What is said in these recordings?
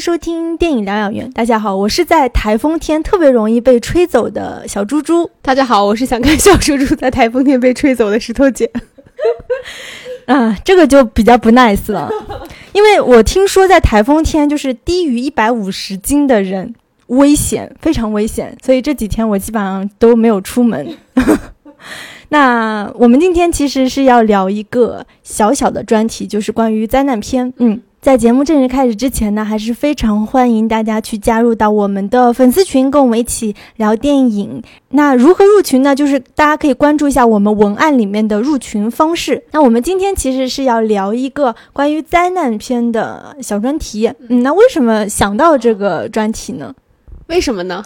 迎收听电影疗养院。大家好，我是在台风天特别容易被吹走的小猪猪。大家好，我是想看小猪猪在台风天被吹走的石头姐。啊，这个就比较不 nice 了，因为我听说在台风天就是低于一百五十斤的人危险，非常危险，所以这几天我基本上都没有出门。那我们今天其实是要聊一个小小的专题，就是关于灾难片。嗯。在节目正式开始之前呢，还是非常欢迎大家去加入到我们的粉丝群，跟我们一起聊电影。那如何入群呢？就是大家可以关注一下我们文案里面的入群方式。那我们今天其实是要聊一个关于灾难片的小专题。嗯，那为什么想到这个专题呢？为什么呢？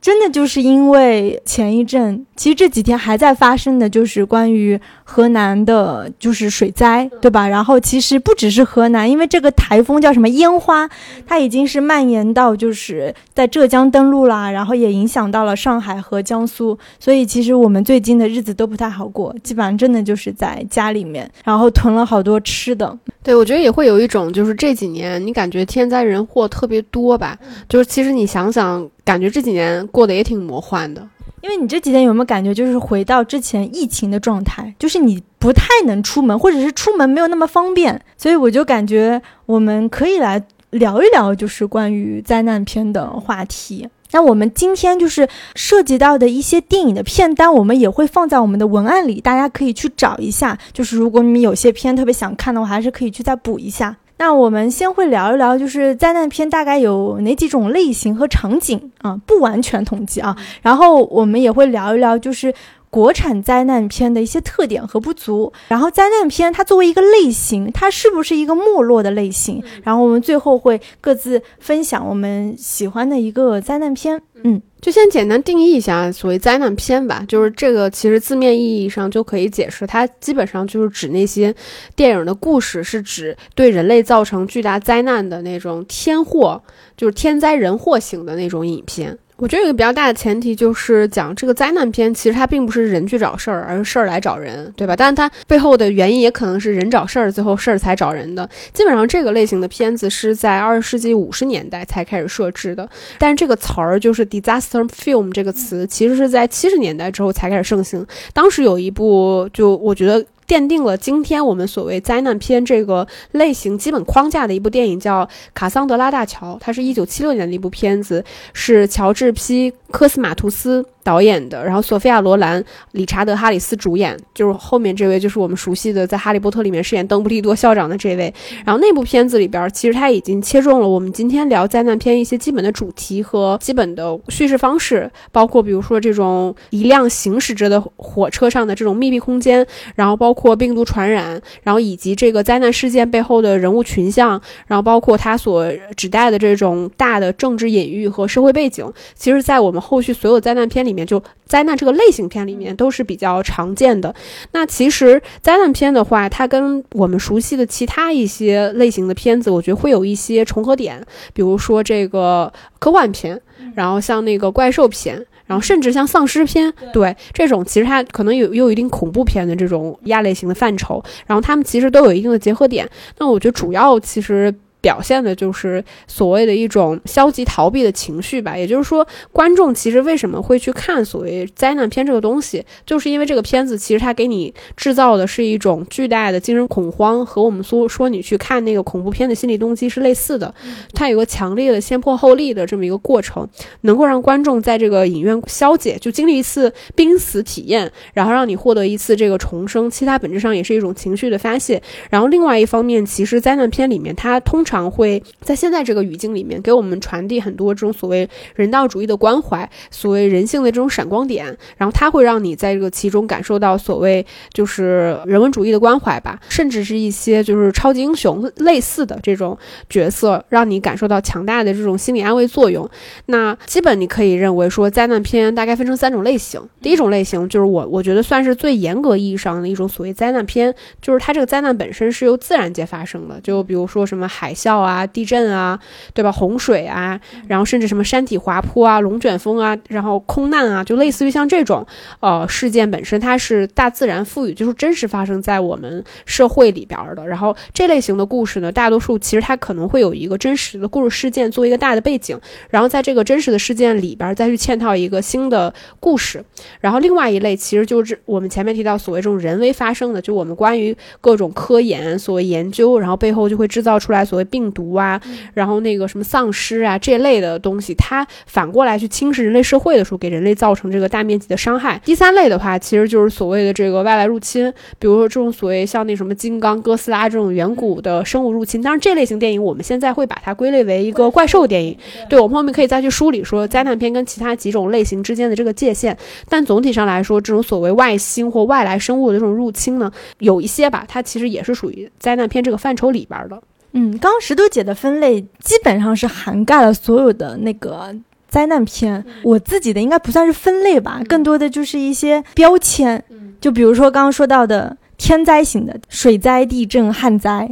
真的就是因为前一阵，其实这几天还在发生的就是关于河南的，就是水灾，对吧？然后其实不只是河南，因为这个台风叫什么烟花，它已经是蔓延到就是在浙江登陆啦，然后也影响到了上海和江苏，所以其实我们最近的日子都不太好过，基本上真的就是在家里面，然后囤了好多吃的。对，我觉得也会有一种就是这几年你感觉天灾人祸特别多吧，就是其实你想想。感觉这几年过得也挺魔幻的，因为你这几天有没有感觉，就是回到之前疫情的状态，就是你不太能出门，或者是出门没有那么方便，所以我就感觉我们可以来聊一聊，就是关于灾难片的话题。那我们今天就是涉及到的一些电影的片单，我们也会放在我们的文案里，大家可以去找一下。就是如果你们有些片特别想看的话，还是可以去再补一下。那我们先会聊一聊，就是灾难片大概有哪几种类型和场景啊？不完全统计啊。然后我们也会聊一聊，就是国产灾难片的一些特点和不足。然后灾难片它作为一个类型，它是不是一个没落的类型？然后我们最后会各自分享我们喜欢的一个灾难片。嗯。就先简单定义一下所谓灾难片吧，就是这个其实字面意义上就可以解释，它基本上就是指那些电影的故事是指对人类造成巨大灾难的那种天祸，就是天灾人祸型的那种影片。我觉得有个比较大的前提就是讲这个灾难片，其实它并不是人去找事儿，而是事儿来找人，对吧？但是它背后的原因也可能是人找事儿，最后事儿才找人的。基本上这个类型的片子是在二十世纪五十年代才开始设置的，但是这个词儿就是 disaster film 这个词，其实是在七十年代之后才开始盛行。当时有一部，就我觉得。奠定了今天我们所谓灾难片这个类型基本框架的一部电影叫《卡桑德拉大桥》，它是一九七六年的一部片子，是乔治 P 科斯马图斯。导演的，然后索菲亚·罗兰、理查德·哈里斯主演，就是后面这位就是我们熟悉的在《哈利波特》里面饰演邓布利多校长的这位。然后那部片子里边，其实他已经切中了我们今天聊灾难片一些基本的主题和基本的叙事方式，包括比如说这种一辆行驶着的火车上的这种密闭空间，然后包括病毒传染，然后以及这个灾难事件背后的人物群像，然后包括他所指代的这种大的政治隐喻和社会背景，其实在我们后续所有灾难片里面面。就灾难这个类型片里面都是比较常见的。那其实灾难片的话，它跟我们熟悉的其他一些类型的片子，我觉得会有一些重合点。比如说这个科幻片，然后像那个怪兽片，然后甚至像丧尸片，对这种其实它可能有有一定恐怖片的这种亚类型的范畴。然后它们其实都有一定的结合点。那我觉得主要其实。表现的就是所谓的一种消极逃避的情绪吧，也就是说，观众其实为什么会去看所谓灾难片这个东西，就是因为这个片子其实它给你制造的是一种巨大的精神恐慌，和我们说说你去看那个恐怖片的心理动机是类似的，它有个强烈的先破后立的这么一个过程，能够让观众在这个影院消解，就经历一次濒死体验，然后让你获得一次这个重生，其实它本质上也是一种情绪的发泄。然后另外一方面，其实灾难片里面它通常会在现在这个语境里面给我们传递很多这种所谓人道主义的关怀，所谓人性的这种闪光点，然后它会让你在这个其中感受到所谓就是人文主义的关怀吧，甚至是一些就是超级英雄类似的这种角色，让你感受到强大的这种心理安慰作用。那基本你可以认为说灾难片大概分成三种类型，第一种类型就是我我觉得算是最严格意义上的一种所谓灾难片，就是它这个灾难本身是由自然界发生的，就比如说什么海。啸啊、地震啊，对吧？洪水啊，然后甚至什么山体滑坡啊、龙卷风啊，然后空难啊，就类似于像这种呃事件本身，它是大自然赋予，就是真实发生在我们社会里边的。然后这类型的故事呢，大多数其实它可能会有一个真实的故事事件作为一个大的背景，然后在这个真实的事件里边再去嵌套一个新的故事。然后另外一类其实就是我们前面提到所谓这种人为发生的，就我们关于各种科研所谓研究，然后背后就会制造出来所谓病毒啊，然后那个什么丧尸啊这类的东西，它反过来去侵蚀人类社会的时候，给人类造成这个大面积的伤害。第三类的话，其实就是所谓的这个外来入侵，比如说这种所谓像那什么金刚、哥斯拉这种远古的生物入侵。当然，这类型电影我们现在会把它归类为一个怪兽电影。对我们后面可以再去梳理说灾难片跟其他几种类型之间的这个界限。但总体上来说，这种所谓外星或外来生物的这种入侵呢，有一些吧，它其实也是属于灾难片这个范畴里边的。嗯，刚刚石头姐的分类基本上是涵盖了所有的那个灾难片。我自己的应该不算是分类吧，更多的就是一些标签。就比如说刚刚说到的天灾型的，水灾、地震、旱灾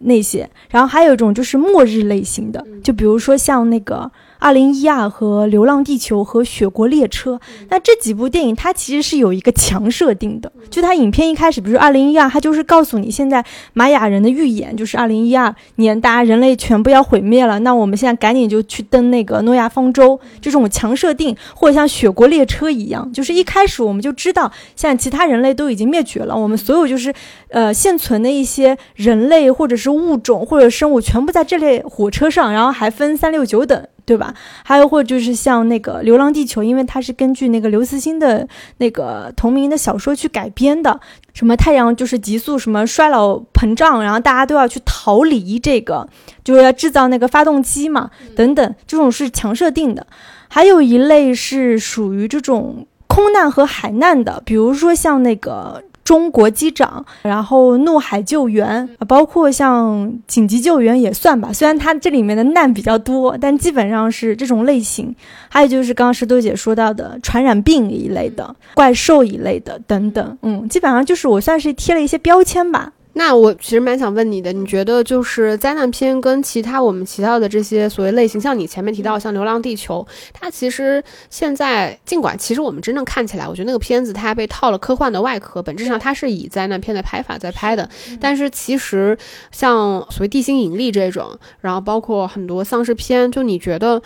那些，然后还有一种就是末日类型的，就比如说像那个。二零一二和流浪地球和雪国列车，那这几部电影它其实是有一个强设定的，就它影片一开始，比如二零一二，它就是告诉你现在玛雅人的预言就是二零一二年大家人类全部要毁灭了，那我们现在赶紧就去登那个诺亚方舟，这种强设定，或者像雪国列车一样，就是一开始我们就知道，现在其他人类都已经灭绝了，我们所有就是呃现存的一些人类或者是物种或者生物全部在这列火车上，然后还分三六九等。对吧？还有或者就是像那个《流浪地球》，因为它是根据那个刘慈欣的那个同名的小说去改编的。什么太阳就是急速什么衰老膨胀，然后大家都要去逃离这个，就是要制造那个发动机嘛，等等，这种是强设定的。还有一类是属于这种空难和海难的，比如说像那个。中国机长，然后怒海救援，包括像紧急救援也算吧。虽然它这里面的难比较多，但基本上是这种类型。还有就是刚刚石头姐说到的传染病一类的、怪兽一类的等等，嗯，基本上就是我算是贴了一些标签吧。那我其实蛮想问你的，你觉得就是灾难片跟其他我们提到的这些所谓类型，像你前面提到像《流浪地球》，它其实现在尽管其实我们真正看起来，我觉得那个片子它被套了科幻的外壳，本质上它是以灾难片的拍法在拍的。但是其实像所谓地心引力这种，然后包括很多丧尸片，就你觉得？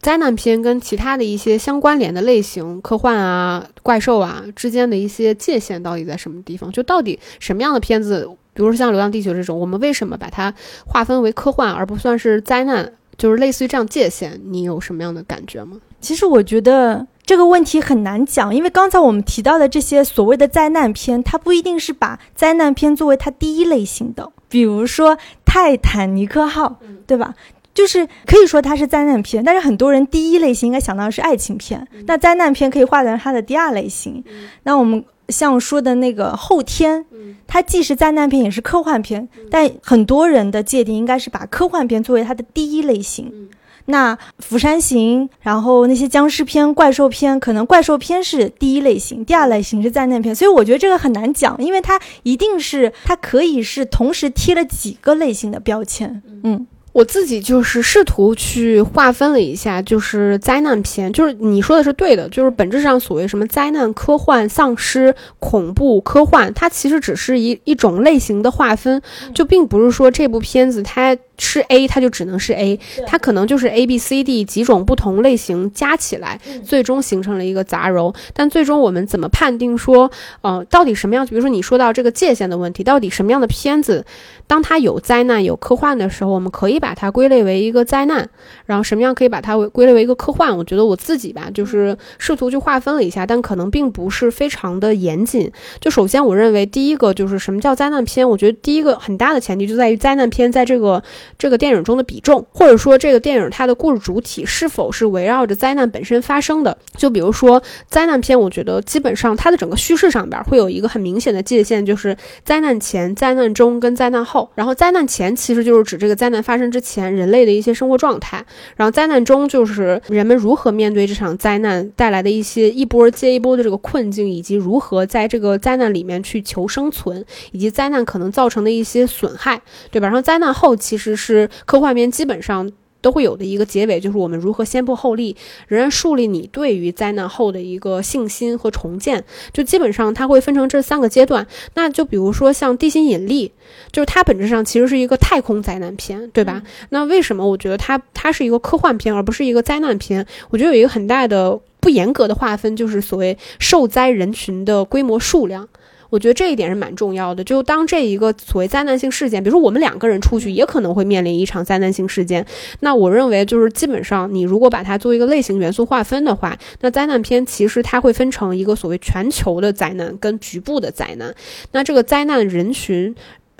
灾难片跟其他的一些相关联的类型，科幻啊、怪兽啊之间的一些界限到底在什么地方？就到底什么样的片子，比如说像《流浪地球》这种，我们为什么把它划分为科幻而不算是灾难？就是类似于这样界限，你有什么样的感觉吗？其实我觉得这个问题很难讲，因为刚才我们提到的这些所谓的灾难片，它不一定是把灾难片作为它第一类型的，比如说《泰坦尼克号》，对吧？就是可以说它是灾难片，但是很多人第一类型应该想到的是爱情片，那灾难片可以划成它的第二类型。那我们像说的那个后天，它既是灾难片也是科幻片，但很多人的界定应该是把科幻片作为它的第一类型。那釜山行，然后那些僵尸片、怪兽片，可能怪兽片是第一类型，第二类型是灾难片，所以我觉得这个很难讲，因为它一定是它可以是同时贴了几个类型的标签，嗯。我自己就是试图去划分了一下，就是灾难片，就是你说的是对的，就是本质上所谓什么灾难、科幻、丧尸、恐怖、科幻，它其实只是一一种类型的划分，就并不是说这部片子它。是 A，它就只能是 A，它可能就是 A、B、C、D 几种不同类型加起来，最终形成了一个杂糅。但最终我们怎么判定说，呃，到底什么样？比如说你说到这个界限的问题，到底什么样的片子，当它有灾难、有科幻的时候，我们可以把它归类为一个灾难；然后什么样可以把它为归类为一个科幻？我觉得我自己吧，就是试图去划分了一下，但可能并不是非常的严谨。就首先，我认为第一个就是什么叫灾难片？我觉得第一个很大的前提就在于灾难片在这个。这个电影中的比重，或者说这个电影它的故事主体是否是围绕着灾难本身发生的？就比如说灾难片，我觉得基本上它的整个叙事上边会有一个很明显的界限，就是灾难前、灾难中跟灾难后。然后灾难前其实就是指这个灾难发生之前人类的一些生活状态，然后灾难中就是人们如何面对这场灾难带来的一些一波接一波的这个困境，以及如何在这个灾难里面去求生存，以及灾难可能造成的一些损害，对吧？然后灾难后其实。实是科幻片基本上。都会有的一个结尾，就是我们如何先破后立，仍然树立你对于灾难后的一个信心和重建。就基本上它会分成这三个阶段。那就比如说像《地心引力》，就是它本质上其实是一个太空灾难片，对吧？那为什么我觉得它它是一个科幻片而不是一个灾难片？我觉得有一个很大的不严格的划分，就是所谓受灾人群的规模数量。我觉得这一点是蛮重要的。就当这一个所谓灾难性事件，比如说我们两个人出去，也可能会面临一场灾难性事件。那我认为，就是基本上你如果把它作为一个类型元素划分的话，那灾难片其实它会分成一个所谓全球的灾难跟局部的灾难。那这个灾难人群。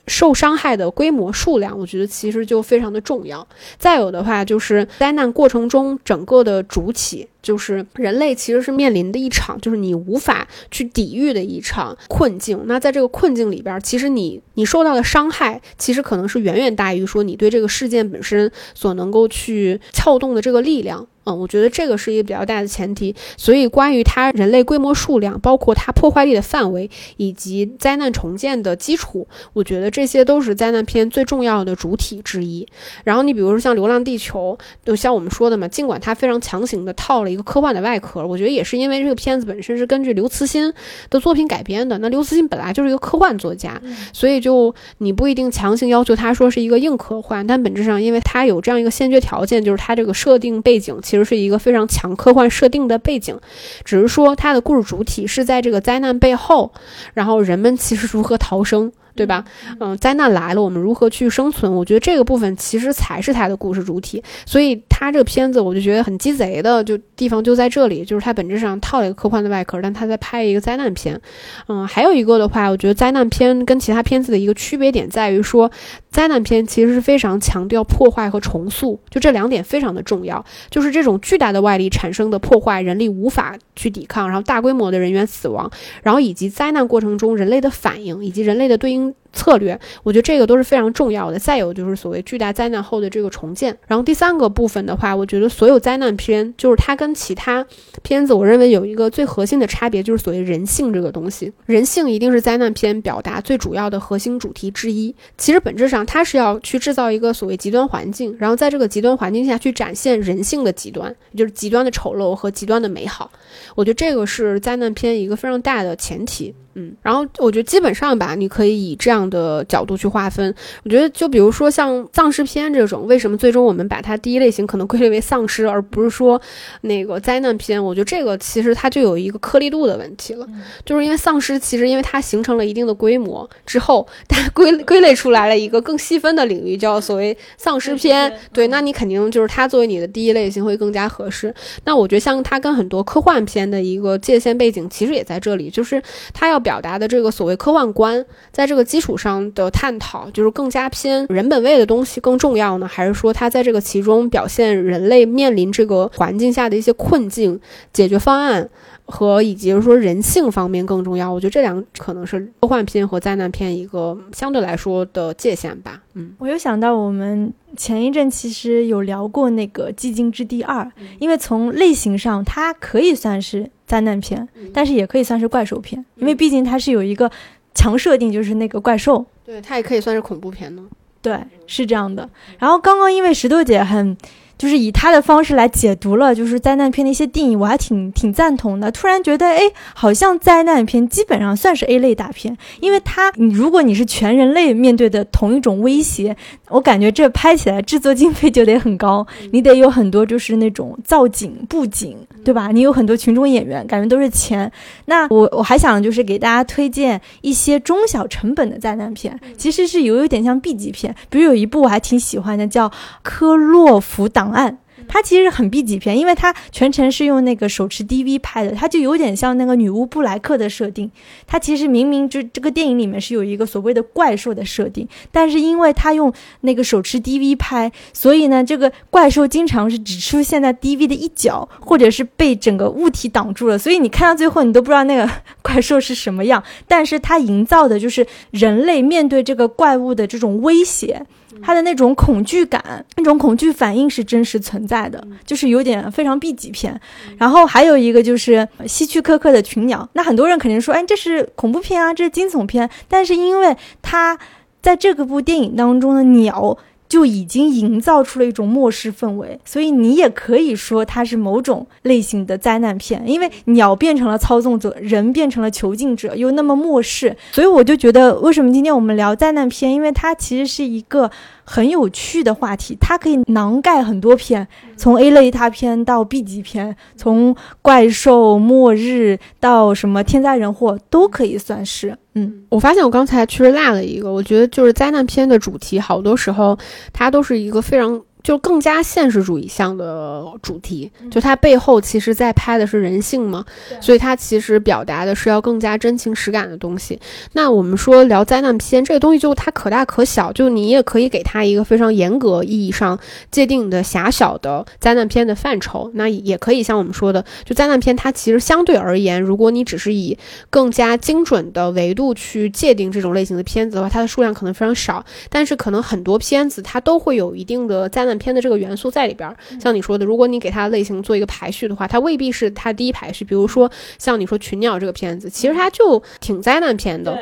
受伤害的规模数量，我觉得其实就非常的重要。再有的话，就是灾难过程中整个的主体，就是人类其实是面临的一场，就是你无法去抵御的一场困境。那在这个困境里边，其实你你受到的伤害，其实可能是远远大于说你对这个事件本身所能够去撬动的这个力量。嗯，我觉得这个是一个比较大的前提，所以关于它人类规模数量，包括它破坏力的范围，以及灾难重建的基础，我觉得这些都是灾难片最重要的主体之一。然后你比如说像《流浪地球》，就像我们说的嘛，尽管它非常强行的套了一个科幻的外壳，我觉得也是因为这个片子本身是根据刘慈欣的作品改编的。那刘慈欣本来就是一个科幻作家，所以就你不一定强行要求他说是一个硬科幻，但本质上因为他有这样一个先决条件，就是他这个设定背景。其实是一个非常强科幻设定的背景，只是说它的故事主体是在这个灾难背后，然后人们其实如何逃生。对吧？嗯，灾难来了，我们如何去生存？我觉得这个部分其实才是它的故事主体。所以它这个片子，我就觉得很鸡贼的，就地方就在这里，就是它本质上套了一个科幻的外壳，但他在拍一个灾难片。嗯，还有一个的话，我觉得灾难片跟其他片子的一个区别点在于说，灾难片其实是非常强调破坏和重塑，就这两点非常的重要。就是这种巨大的外力产生的破坏，人力无法去抵抗，然后大规模的人员死亡，然后以及灾难过程中人类的反应，以及人类的对应。策略，我觉得这个都是非常重要的。再有就是所谓巨大灾难后的这个重建。然后第三个部分的话，我觉得所有灾难片就是它跟其他片子，我认为有一个最核心的差别，就是所谓人性这个东西。人性一定是灾难片表达最主要的核心主题之一。其实本质上它是要去制造一个所谓极端环境，然后在这个极端环境下去展现人性的极端，就是极端的丑陋和极端的美好。我觉得这个是灾难片一个非常大的前提。嗯，然后我觉得基本上吧，你可以以这样的角度去划分。我觉得就比如说像丧尸片这种，为什么最终我们把它第一类型可能归类为丧尸，而不是说那个灾难片？我觉得这个其实它就有一个颗粒度的问题了，就是因为丧尸其实因为它形成了一定的规模之后，它归归类出来了一个更细分的领域，叫所谓丧尸片。对，那你肯定就是它作为你的第一类型会更加合适。那我觉得像它跟很多科幻片的一个界限背景其实也在这里，就是它要。表达的这个所谓科幻观，在这个基础上的探讨，就是更加偏人本位的东西更重要呢，还是说它在这个其中表现人类面临这个环境下的一些困境、解决方案和以及说人性方面更重要？我觉得这两可能是科幻片和灾难片一个相对来说的界限吧。嗯，我又想到我们前一阵其实有聊过那个《寂静之地二》，因为从类型上它可以算是。灾难片，但是也可以算是怪兽片，因为毕竟它是有一个强设定，就是那个怪兽。对，它也可以算是恐怖片呢。对，是这样的。然后刚刚因为石头姐很。就是以他的方式来解读了，就是灾难片的一些定义，我还挺挺赞同的。突然觉得，哎，好像灾难片基本上算是 A 类大片，因为它，你如果你是全人类面对的同一种威胁，我感觉这拍起来制作经费就得很高，你得有很多就是那种造景布景，对吧？你有很多群众演员，感觉都是钱。那我我还想就是给大家推荐一些中小成本的灾难片，其实是有有点像 B 级片，比如有一部我还挺喜欢的，叫《科洛弗档案》。它其实很 B 级片，因为它全程是用那个手持 DV 拍的，它就有点像那个女巫布莱克的设定。它其实明明就这个电影里面是有一个所谓的怪兽的设定，但是因为它用那个手持 DV 拍，所以呢，这个怪兽经常是只出现在 DV 的一角，或者是被整个物体挡住了，所以你看到最后你都不知道那个 怪兽是什么样。但是它营造的就是人类面对这个怪物的这种威胁。他的那种恐惧感，那种恐惧反应是真实存在的，就是有点非常 B 级片。然后还有一个就是希区柯克的群鸟，那很多人肯定说，哎，这是恐怖片啊，这是惊悚片。但是因为他在这个部电影当中的鸟。就已经营造出了一种末世氛围，所以你也可以说它是某种类型的灾难片，因为鸟变成了操纵者，人变成了囚禁者，又那么末世，所以我就觉得为什么今天我们聊灾难片，因为它其实是一个。很有趣的话题，它可以囊盖很多片，从 A 类大片到 B 级片，从怪兽、末日到什么天灾人祸都可以算是。嗯，我发现我刚才确实落了一个，我觉得就是灾难片的主题，好多时候它都是一个非常。就更加现实主义向的主题，就它背后其实在拍的是人性嘛，所以它其实表达的是要更加真情实感的东西。那我们说聊灾难片这个东西，就它可大可小，就你也可以给它一个非常严格意义上界定的狭小的灾难片的范畴。那也可以像我们说的，就灾难片它其实相对而言，如果你只是以更加精准的维度去界定这种类型的片子的话，它的数量可能非常少，但是可能很多片子它都会有一定的灾难。片的这个元素在里边，像你说的，如果你给它类型做一个排序的话，它未必是它第一排序。比如说，像你说《群鸟》这个片子，其实它就挺灾难片的，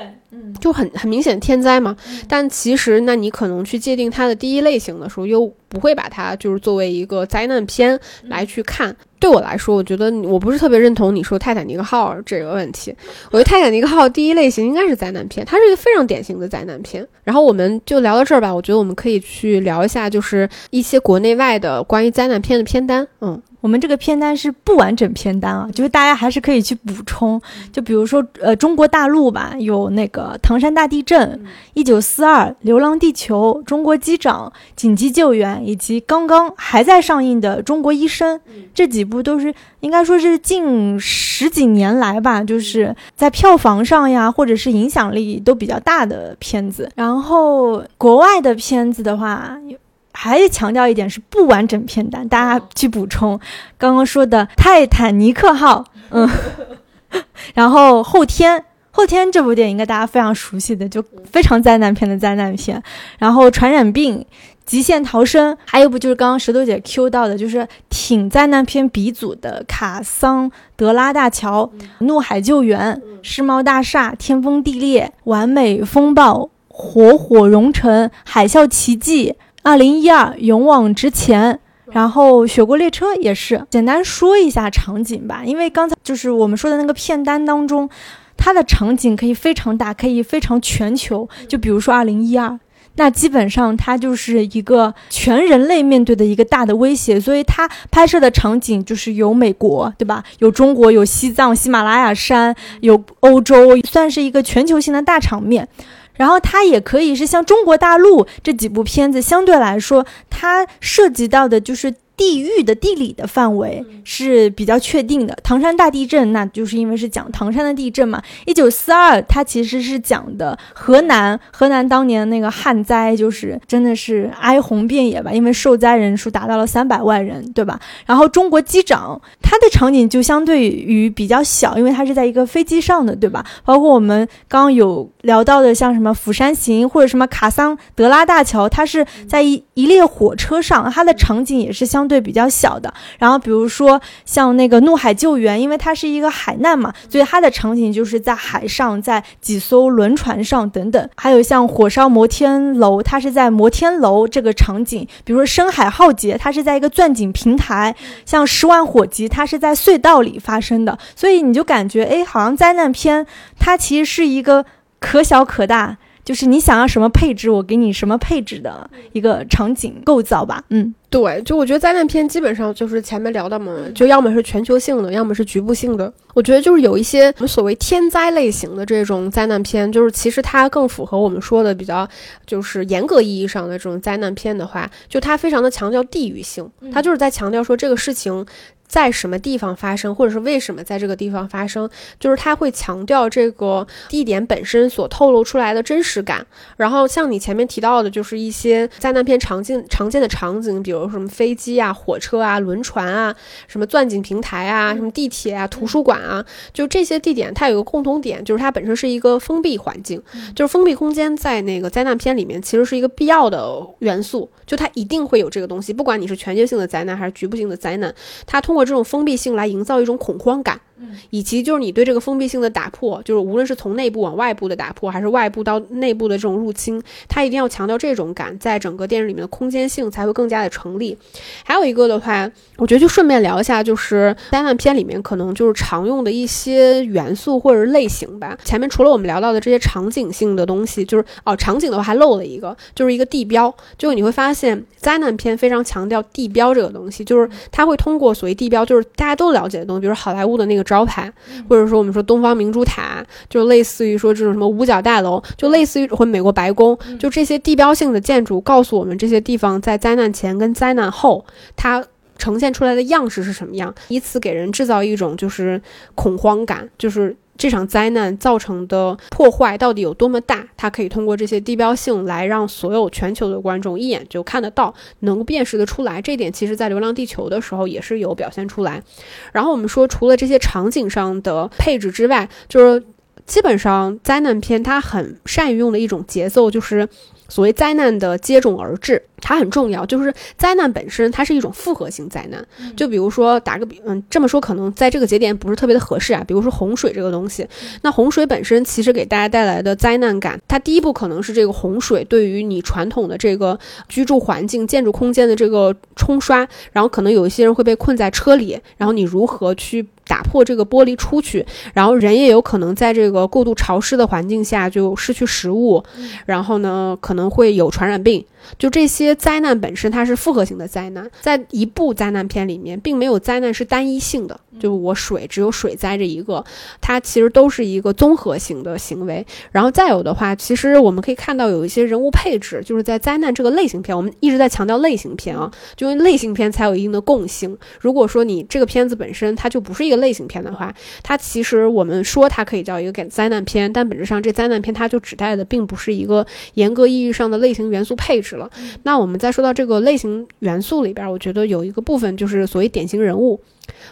就很很明显天灾嘛。但其实，那你可能去界定它的第一类型的时候，又不会把它就是作为一个灾难片来去看。对我来说，我觉得我不是特别认同你说《泰坦尼克号》这个问题。我觉得《泰坦尼克号》第一类型应该是灾难片，它是一个非常典型的灾难片。然后我们就聊到这儿吧。我觉得我们可以去聊一下，就是一些国内外的关于灾难片的片单。嗯。我们这个片单是不完整片单啊，就是大家还是可以去补充。就比如说，呃，中国大陆吧，有那个唐山大地震、一九四二、流浪地球、中国机长、紧急救援，以及刚刚还在上映的中国医生，这几部都是应该说是近十几年来吧，就是在票房上呀，或者是影响力都比较大的片子。然后国外的片子的话。还是强调一点是不完整片单，大家去补充。刚刚说的《泰坦尼克号》，嗯，然后后天后天这部电影应该大家非常熟悉的，就非常灾难片的灾难片，然后传染病、极限逃生，还有部就是刚刚石头姐 Q 到的，就是挺灾难片鼻祖的《卡桑德拉大桥》、《怒海救援》、《世贸大厦》、《天崩地裂》、《完美风暴》、《火火熔城》、《海啸奇迹》。二零一二，勇往直前，然后雪国列车也是。简单说一下场景吧，因为刚才就是我们说的那个片单当中，它的场景可以非常大，可以非常全球。就比如说二零一二，那基本上它就是一个全人类面对的一个大的威胁，所以它拍摄的场景就是有美国，对吧？有中国，有西藏、喜马拉雅山，有欧洲，算是一个全球性的大场面。然后它也可以是像中国大陆这几部片子，相对来说，它涉及到的就是。地域的地理的范围是比较确定的。唐山大地震，那就是因为是讲唐山的地震嘛。一九四二，它其实是讲的河南，河南当年那个旱灾，就是真的是哀鸿遍野吧，因为受灾人数达到了三百万人，对吧？然后中国机长，它的场景就相对于比较小，因为它是在一个飞机上的，对吧？包括我们刚刚有聊到的，像什么《釜山行》或者什么卡桑德拉大桥，它是在一一列火车上，它的场景也是相。相对比较小的，然后比如说像那个怒海救援，因为它是一个海难嘛，所以它的场景就是在海上，在几艘轮船上等等。还有像火烧摩天楼，它是在摩天楼这个场景；比如说深海浩劫，它是在一个钻井平台；像十万火急，它是在隧道里发生的。所以你就感觉，哎，好像灾难片它其实是一个可小可大，就是你想要什么配置，我给你什么配置的一个场景构造吧，嗯。对，就我觉得灾难片基本上就是前面聊的嘛，就要么是全球性的，要么是局部性的。我觉得就是有一些我们所谓天灾类型的这种灾难片，就是其实它更符合我们说的比较就是严格意义上的这种灾难片的话，就它非常的强调地域性，它就是在强调说这个事情。在什么地方发生，或者是为什么在这个地方发生，就是它会强调这个地点本身所透露出来的真实感。然后像你前面提到的，就是一些灾难片常见常见的场景，比如什么飞机啊、火车啊、轮船啊、什么钻井平台啊、什么地铁啊、图书馆啊，就这些地点，它有个共同点，就是它本身是一个封闭环境，就是封闭空间在那个灾难片里面其实是一个必要的元素，就它一定会有这个东西，不管你是全球性的灾难还是局部性的灾难，它通过。这种封闭性来营造一种恐慌感，以及就是你对这个封闭性的打破，就是无论是从内部往外部的打破，还是外部到内部的这种入侵，它一定要强调这种感，在整个电影里面的空间性才会更加的成立。还有一个的话，我觉得就顺便聊一下，就是灾难片里面可能就是常用的一些元素或者类型吧。前面除了我们聊到的这些场景性的东西，就是哦，场景的话还漏了一个，就是一个地标。就你会发现，灾难片非常强调地标这个东西，就是它会通过所谓地标，就是大家都了解的东西，比如好莱坞的那个招牌，或者说我们说东方明珠塔，就类似于说这种什么五角大楼，就类似于或美国白宫，就这些地标性的建筑，告诉我们这些地方在灾难前跟灾难后它。呈现出来的样式是什么样？以此给人制造一种就是恐慌感，就是这场灾难造成的破坏到底有多么大？它可以通过这些地标性来让所有全球的观众一眼就看得到，能够辨识得出来。这点其实在《流浪地球》的时候也是有表现出来。然后我们说，除了这些场景上的配置之外，就是基本上灾难片它很善于用的一种节奏，就是所谓灾难的接踵而至。它很重要，就是灾难本身，它是一种复合型灾难。就比如说打个比，嗯，这么说可能在这个节点不是特别的合适啊。比如说洪水这个东西，那洪水本身其实给大家带来的灾难感，它第一步可能是这个洪水对于你传统的这个居住环境、建筑空间的这个冲刷，然后可能有一些人会被困在车里，然后你如何去打破这个玻璃出去，然后人也有可能在这个过度潮湿的环境下就失去食物，然后呢可能会有传染病。就这些灾难本身，它是复合型的灾难，在一部灾难片里面，并没有灾难是单一性的，就我水只有水灾这一个，它其实都是一个综合型的行为。然后再有的话，其实我们可以看到有一些人物配置，就是在灾难这个类型片，我们一直在强调类型片啊，就因为类型片才有一定的共性。如果说你这个片子本身它就不是一个类型片的话，它其实我们说它可以叫一个灾难片，但本质上这灾难片它就指代的并不是一个严格意义上的类型元素配置。了，那我们再说到这个类型元素里边，我觉得有一个部分就是所谓典型人物。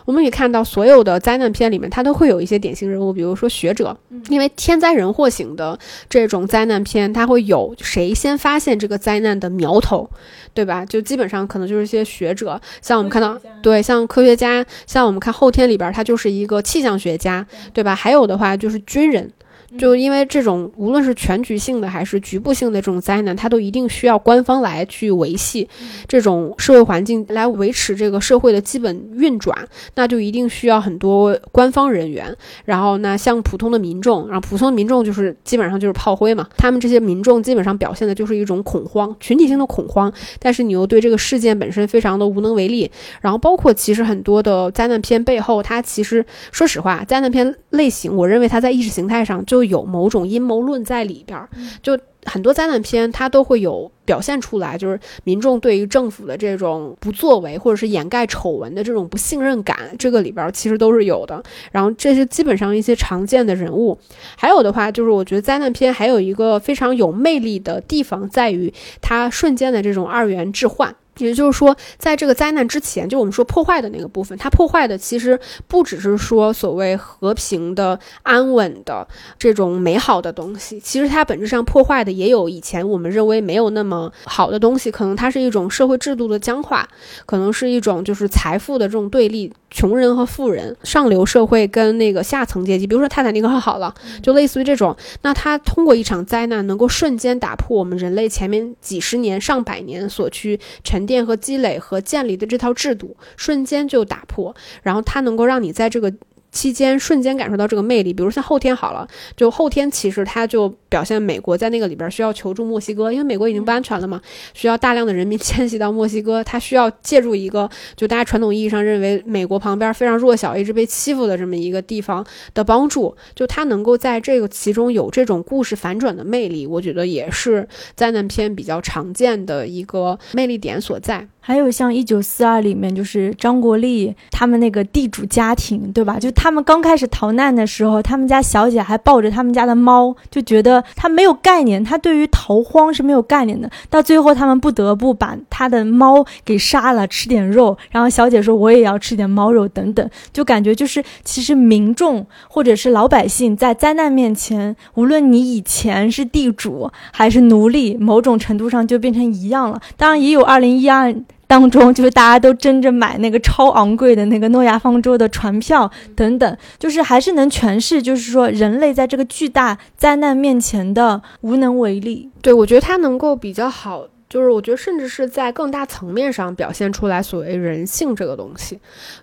我们可以看到，所有的灾难片里面，它都会有一些典型人物，比如说学者，因为天灾人祸型的这种灾难片，它会有谁先发现这个灾难的苗头，对吧？就基本上可能就是一些学者，像我们看到，对，像科学家，像我们看后天里边，他就是一个气象学家，对吧？还有的话就是军人。就因为这种无论是全局性的还是局部性的这种灾难，它都一定需要官方来去维系这种社会环境，来维持这个社会的基本运转，那就一定需要很多官方人员。然后呢，像普通的民众，然后普通的民众就是基本上就是炮灰嘛。他们这些民众基本上表现的就是一种恐慌，群体性的恐慌。但是你又对这个事件本身非常的无能为力。然后包括其实很多的灾难片背后，它其实说实话，灾难片类型，我认为它在意识形态上就。就有某种阴谋论在里边儿，就很多灾难片它都会有表现出来，就是民众对于政府的这种不作为，或者是掩盖丑闻的这种不信任感，这个里边其实都是有的。然后这是基本上一些常见的人物，还有的话就是我觉得灾难片还有一个非常有魅力的地方在于它瞬间的这种二元置换。也就是说，在这个灾难之前，就我们说破坏的那个部分，它破坏的其实不只是说所谓和平的、安稳的这种美好的东西，其实它本质上破坏的也有以前我们认为没有那么好的东西，可能它是一种社会制度的僵化，可能是一种就是财富的这种对立。穷人和富人，上流社会跟那个下层阶级，比如说泰坦尼克号好了，就类似于这种。那它通过一场灾难，能够瞬间打破我们人类前面几十年、上百年所去沉淀和积累和建立的这套制度，瞬间就打破。然后它能够让你在这个。期间瞬间感受到这个魅力，比如像后天好了，就后天其实它就表现美国在那个里边需要求助墨西哥，因为美国已经不安全了嘛，需要大量的人民迁徙到墨西哥，他需要借助一个就大家传统意义上认为美国旁边非常弱小、一直被欺负的这么一个地方的帮助，就他能够在这个其中有这种故事反转的魅力，我觉得也是灾难片比较常见的一个魅力点所在。还有像《一九四二》里面，就是张国立他们那个地主家庭，对吧？就他们刚开始逃难的时候，他们家小姐还抱着他们家的猫，就觉得他没有概念，他对于逃荒是没有概念的。到最后，他们不得不把他的猫给杀了，吃点肉。然后小姐说：“我也要吃点猫肉。”等等，就感觉就是其实民众或者是老百姓在灾难面前，无论你以前是地主还是奴隶，某种程度上就变成一样了。当然，也有二零一二。当中，就是大家都争着买那个超昂贵的那个诺亚方舟的船票等等，就是还是能诠释，就是说人类在这个巨大灾难面前的无能为力。对，我觉得它能够比较好。就是我觉得，甚至是在更大层面上表现出来所谓人性这个东西，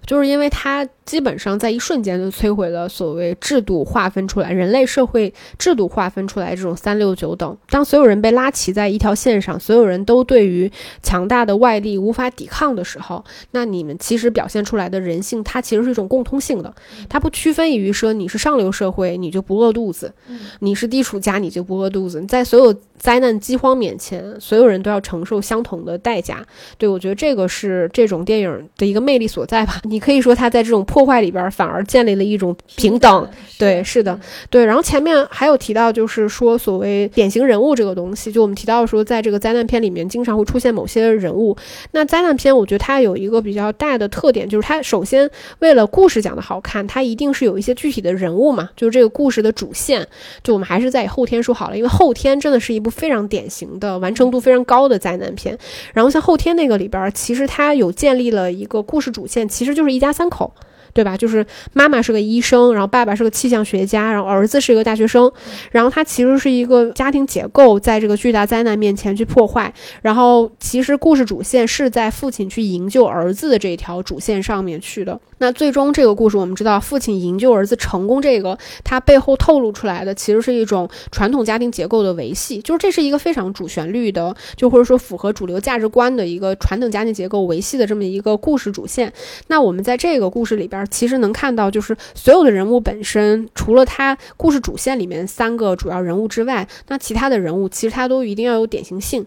就是因为它基本上在一瞬间就摧毁了所谓制度划分出来、人类社会制度划分出来这种三六九等。当所有人被拉齐在一条线上，所有人都对于强大的外力无法抵抗的时候，那你们其实表现出来的人性，它其实是一种共通性的，它不区分于说你是上流社会你就不饿肚子，你是地处家你就不饿肚子，在所有灾难饥荒面前，所有人都要。承受相同的代价，对我觉得这个是这种电影的一个魅力所在吧。你可以说它在这种破坏里边反而建立了一种平等。对，是的，对。然后前面还有提到，就是说所谓典型人物这个东西，就我们提到说，在这个灾难片里面经常会出现某些人物。那灾难片我觉得它有一个比较大的特点，就是它首先为了故事讲的好看，它一定是有一些具体的人物嘛，就是这个故事的主线。就我们还是在后天说好了，因为后天真的是一部非常典型的完成度非常高。的灾难片，然后像后天那个里边，其实它有建立了一个故事主线，其实就是一家三口。对吧？就是妈妈是个医生，然后爸爸是个气象学家，然后儿子是一个大学生，然后他其实是一个家庭结构在这个巨大灾难面前去破坏，然后其实故事主线是在父亲去营救儿子的这一条主线上面去的。那最终这个故事我们知道，父亲营救儿子成功，这个他背后透露出来的其实是一种传统家庭结构的维系，就是这是一个非常主旋律的，就或者说符合主流价值观的一个传统家庭结构维系的这么一个故事主线。那我们在这个故事里边。其实能看到，就是所有的人物本身，除了他故事主线里面三个主要人物之外，那其他的人物其实他都一定要有典型性。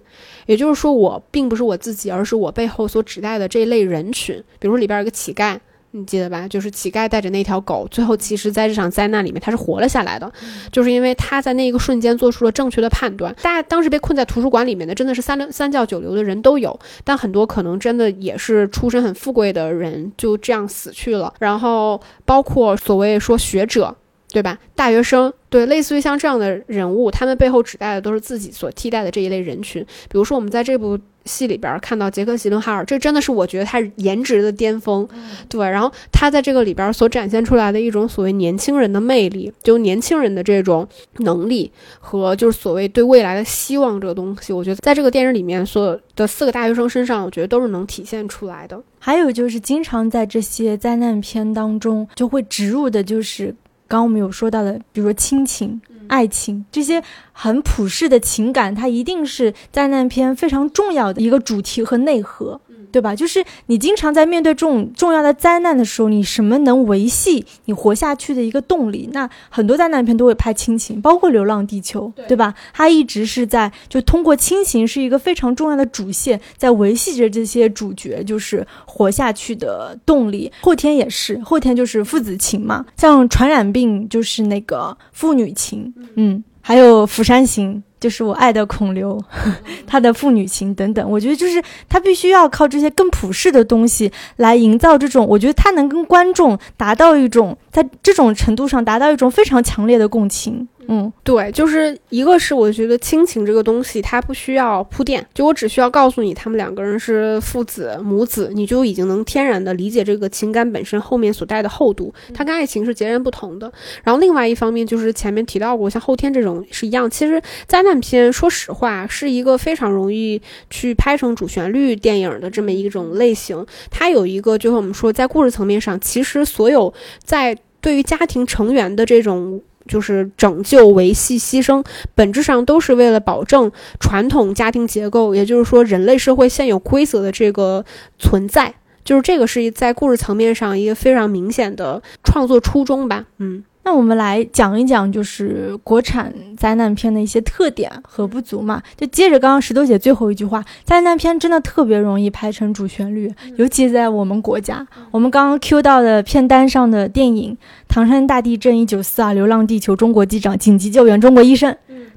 也就是说，我并不是我自己，而是我背后所指代的这一类人群。比如说里边有个乞丐。你记得吧？就是乞丐带着那条狗，最后其实在这场灾难里面他是活了下来的，就是因为他在那一个瞬间做出了正确的判断。大家当时被困在图书馆里面的，真的是三流三教九流的人都有，但很多可能真的也是出身很富贵的人就这样死去了。然后包括所谓说学者，对吧？大学生，对，类似于像这样的人物，他们背后指代的都是自己所替代的这一类人群。比如说我们在这部。戏里边看到杰克·席伦哈尔，这真的是我觉得他颜值的巅峰，对。然后他在这个里边所展现出来的一种所谓年轻人的魅力，就年轻人的这种能力和就是所谓对未来的希望这个东西，我觉得在这个电影里面所有的四个大学生身上，我觉得都是能体现出来的。还有就是经常在这些灾难片当中就会植入的，就是刚刚我们有说到的，比如说亲情。爱情这些很普世的情感，它一定是灾难片非常重要的一个主题和内核。对吧？就是你经常在面对这种重要的灾难的时候，你什么能维系你活下去的一个动力？那很多灾难片都会拍亲情，包括《流浪地球》，对吧？它一直是在就通过亲情是一个非常重要的主线，在维系着这些主角就是活下去的动力。后天也是，后天就是父子情嘛，像传染病就是那个父女情，嗯，还有《釜山行》。就是我爱的孔刘，他的父女情等等，我觉得就是他必须要靠这些更普世的东西来营造这种，我觉得他能跟观众达到一种在这种程度上达到一种非常强烈的共情。嗯，对，就是一个是我觉得亲情这个东西，它不需要铺垫，就我只需要告诉你他们两个人是父子母子，你就已经能天然的理解这个情感本身后面所带的厚度，它跟爱情是截然不同的。然后另外一方面就是前面提到过，像后天这种是一样，其实灾难片说实话是一个非常容易去拍成主旋律电影的这么一种类型，它有一个就是我们说在故事层面上，其实所有在对于家庭成员的这种。就是拯救、维系、牺牲，本质上都是为了保证传统家庭结构，也就是说人类社会现有规则的这个存在。就是这个是在故事层面上一个非常明显的创作初衷吧。嗯。那我们来讲一讲，就是国产灾难片的一些特点和不足嘛。就接着刚刚石头姐最后一句话，灾难片真的特别容易拍成主旋律，尤其在我们国家。我们刚刚 Q 到的片单上的电影《唐山大地震》、《一九四二》、《流浪地球》、《中国机长》、《紧急救援》、《中国医生》，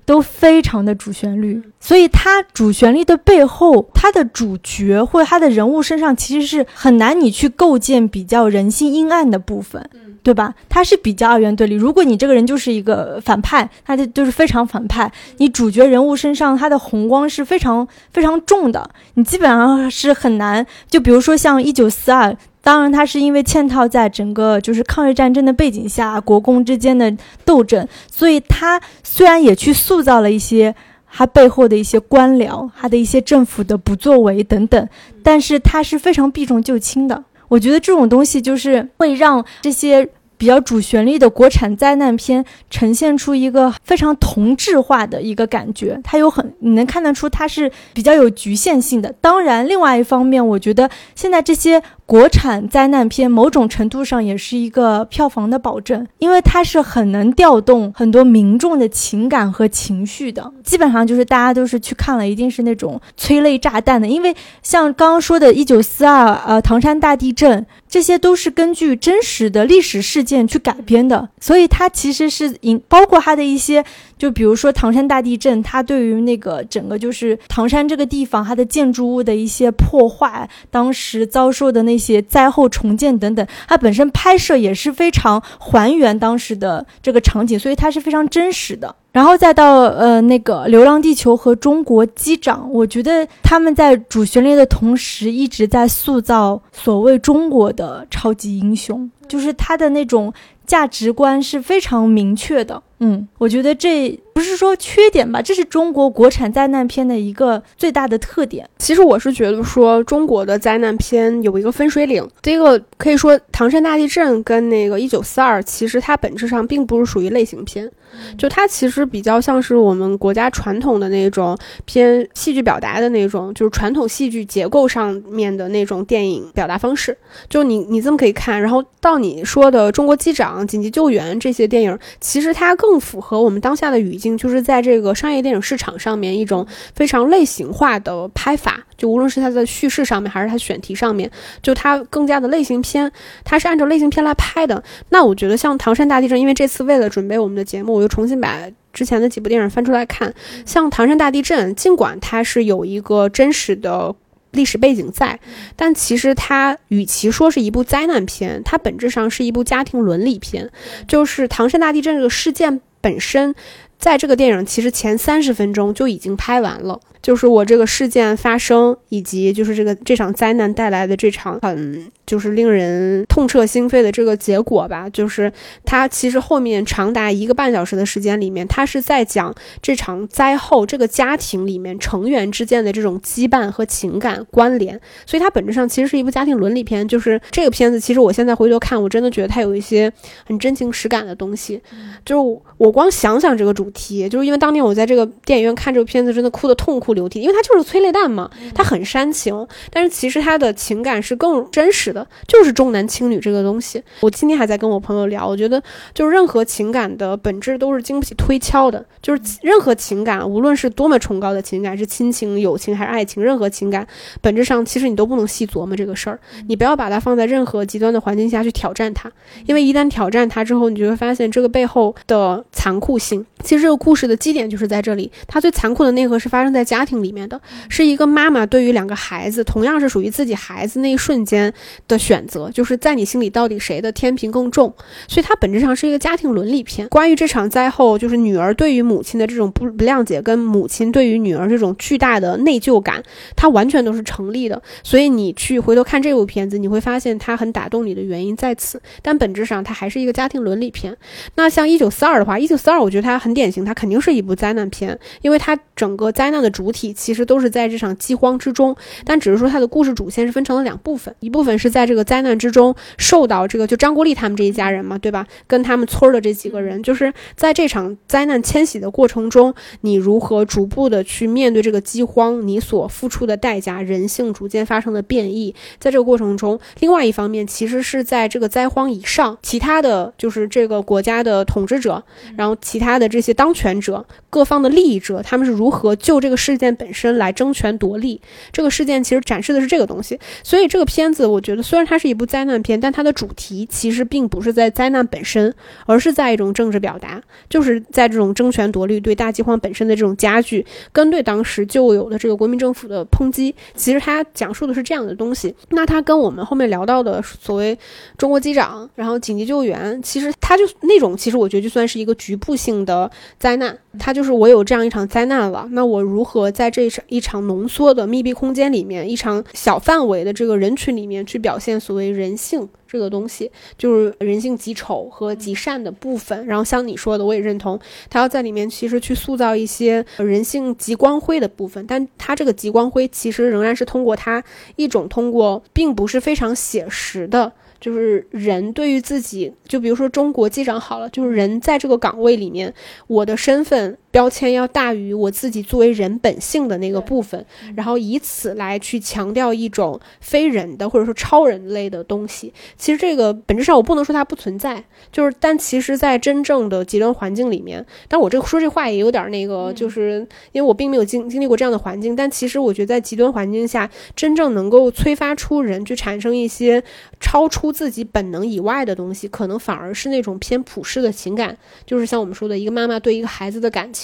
都非常的主旋律。所以它主旋律的背后，它的主角或者它的人物身上，其实是很难你去构建比较人性阴暗的部分。对吧？他是比较二元对立。如果你这个人就是一个反派，他就就是非常反派，你主角人物身上他的红光是非常非常重的，你基本上是很难。就比如说像一九四二，当然他是因为嵌套在整个就是抗日战争的背景下，国共之间的斗争，所以他虽然也去塑造了一些。他背后的一些官僚，他的一些政府的不作为等等，但是他是非常避重就轻的。我觉得这种东西就是会让这些比较主旋律的国产灾难片呈现出一个非常同质化的一个感觉。它有很，你能看得出它是比较有局限性的。当然，另外一方面，我觉得现在这些。国产灾难片某种程度上也是一个票房的保证，因为它是很能调动很多民众的情感和情绪的。基本上就是大家都是去看了，一定是那种催泪炸弹的。因为像刚刚说的《一九四二》呃，唐山大地震，这些都是根据真实的历史事件去改编的，所以它其实是引包括它的一些。就比如说唐山大地震，它对于那个整个就是唐山这个地方，它的建筑物的一些破坏，当时遭受的那些灾后重建等等，它本身拍摄也是非常还原当时的这个场景，所以它是非常真实的。然后再到呃那个《流浪地球》和《中国机长》，我觉得他们在主旋律的同时，一直在塑造所谓中国的超级英雄，就是他的那种。价值观是非常明确的，嗯，我觉得这不是说缺点吧，这是中国国产灾难片的一个最大的特点。其实我是觉得说，中国的灾难片有一个分水岭，第一个可以说唐山大地震跟那个一九四二，其实它本质上并不是属于类型片。就它其实比较像是我们国家传统的那种偏戏剧表达的那种，就是传统戏剧结构上面的那种电影表达方式。就你你这么可以看，然后到你说的《中国机长》《紧急救援》这些电影，其实它更符合我们当下的语境，就是在这个商业电影市场上面一种非常类型化的拍法。就无论是它的叙事上面，还是它选题上面，就它更加的类型片，它是按照类型片来拍的。那我觉得像《唐山大地震》，因为这次为了准备我们的节目。我又重新把之前的几部电影翻出来看，像《唐山大地震》，尽管它是有一个真实的历史背景在，但其实它与其说是一部灾难片，它本质上是一部家庭伦理片。就是唐山大地震这个事件本身，在这个电影其实前三十分钟就已经拍完了。就是我这个事件发生，以及就是这个这场灾难带来的这场很就是令人痛彻心扉的这个结果吧。就是它其实后面长达一个半小时的时间里面，它是在讲这场灾后这个家庭里面成员之间的这种羁绊和情感关联。所以它本质上其实是一部家庭伦理片。就是这个片子，其实我现在回头看，我真的觉得它有一些很真情实感的东西。就是我光想想这个主题，就是因为当年我在这个电影院看这个片子，真的哭的痛哭。流涕，因为它就是催泪弹嘛，它很煽情，但是其实他的情感是更真实的，就是重男轻女这个东西。我今天还在跟我朋友聊，我觉得就是任何情感的本质都是经不起推敲的，就是任何情感，无论是多么崇高的情感，是亲情、友情还是爱情，任何情感本质上其实你都不能细琢磨这个事儿，你不要把它放在任何极端的环境下去挑战它，因为一旦挑战它之后，你就会发现这个背后的残酷性。其实这个故事的基点就是在这里，它最残酷的内核是发生在家。家庭里面的是一个妈妈对于两个孩子，同样是属于自己孩子那一瞬间的选择，就是在你心里到底谁的天平更重？所以它本质上是一个家庭伦理片。关于这场灾后，就是女儿对于母亲的这种不不谅解，跟母亲对于女儿这种巨大的内疚感，它完全都是成立的。所以你去回头看这部片子，你会发现它很打动你的原因在此。但本质上它还是一个家庭伦理片。那像一九四二的话，一九四二我觉得它很典型，它肯定是一部灾难片，因为它整个灾难的主。体其实都是在这场饥荒之中，但只是说它的故事主线是分成了两部分，一部分是在这个灾难之中受到这个就张国立他们这一家人嘛，对吧？跟他们村的这几个人，就是在这场灾难迁徙的过程中，你如何逐步的去面对这个饥荒，你所付出的代价，人性逐渐发生的变异，在这个过程中，另外一方面其实是在这个灾荒以上，其他的就是这个国家的统治者，然后其他的这些当权者，各方的利益者，他们是如何就这个事件。件本身来争权夺利。这个事件其实展示的是这个东西，所以这个片子我觉得虽然它是一部灾难片，但它的主题其实并不是在灾难本身，而是在一种政治表达，就是在这种争权夺利对大饥荒本身的这种加剧，跟对当时旧有的这个国民政府的抨击。其实它讲述的是这样的东西。那它跟我们后面聊到的所谓中国机长，然后紧急救援，其实它就那种，其实我觉得就算是一个局部性的灾难，它就是我有这样一场灾难了，那我如何在这场一场浓缩的密闭空间里面，一场小范围的这个人群里面去表现所谓人性这个东西，就是人性极丑和极善的部分。然后像你说的，我也认同，他要在里面其实去塑造一些人性极光辉的部分，但他这个极光辉其实仍然是通过他一种通过并不是非常写实的。就是人对于自己，就比如说中国机长好了，就是人在这个岗位里面，我的身份标签要大于我自己作为人本性的那个部分，然后以此来去强调一种非人的或者说超人类的东西。其实这个本质上我不能说它不存在，就是但其实，在真正的极端环境里面，但我这说这话也有点那个，就是因为我并没有经经历过这样的环境，但其实我觉得在极端环境下，真正能够催发出人去产生一些超出。自己本能以外的东西，可能反而是那种偏普世的情感，就是像我们说的一个妈妈对一个孩子的感情，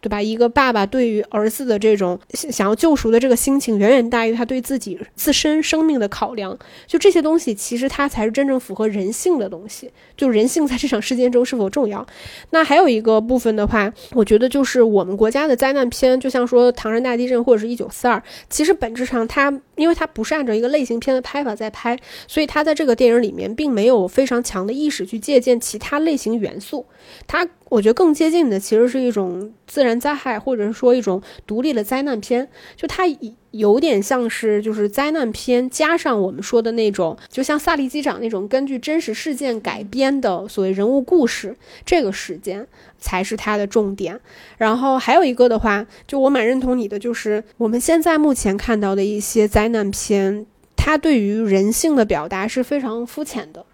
对吧？一个爸爸对于儿子的这种想要救赎的这个心情，远远大于他对自己自身生命的考量。就这些东西，其实它才是真正符合人性的东西。就人性在这场事件中是否重要？那还有一个部分的话，我觉得就是我们国家的灾难片，就像说唐山大地震或者是一九四二，其实本质上它，因为它不是按照一个类型片的拍法在拍，所以它在这个电影里面并没有非常强的意识去借鉴其他类型元素。它，我觉得更接近的其实是一种自然灾害，或者是说一种独立的灾难片。就它有点像是就是灾难片加上我们说的那种，就像萨利机长那种根据真实事件改编的所谓人物故事，这个时间才是它的重点。然后还有一个的话，就我蛮认同你的，就是我们现在目前看到的一些灾难片。它对于人性的表达是非常肤浅的。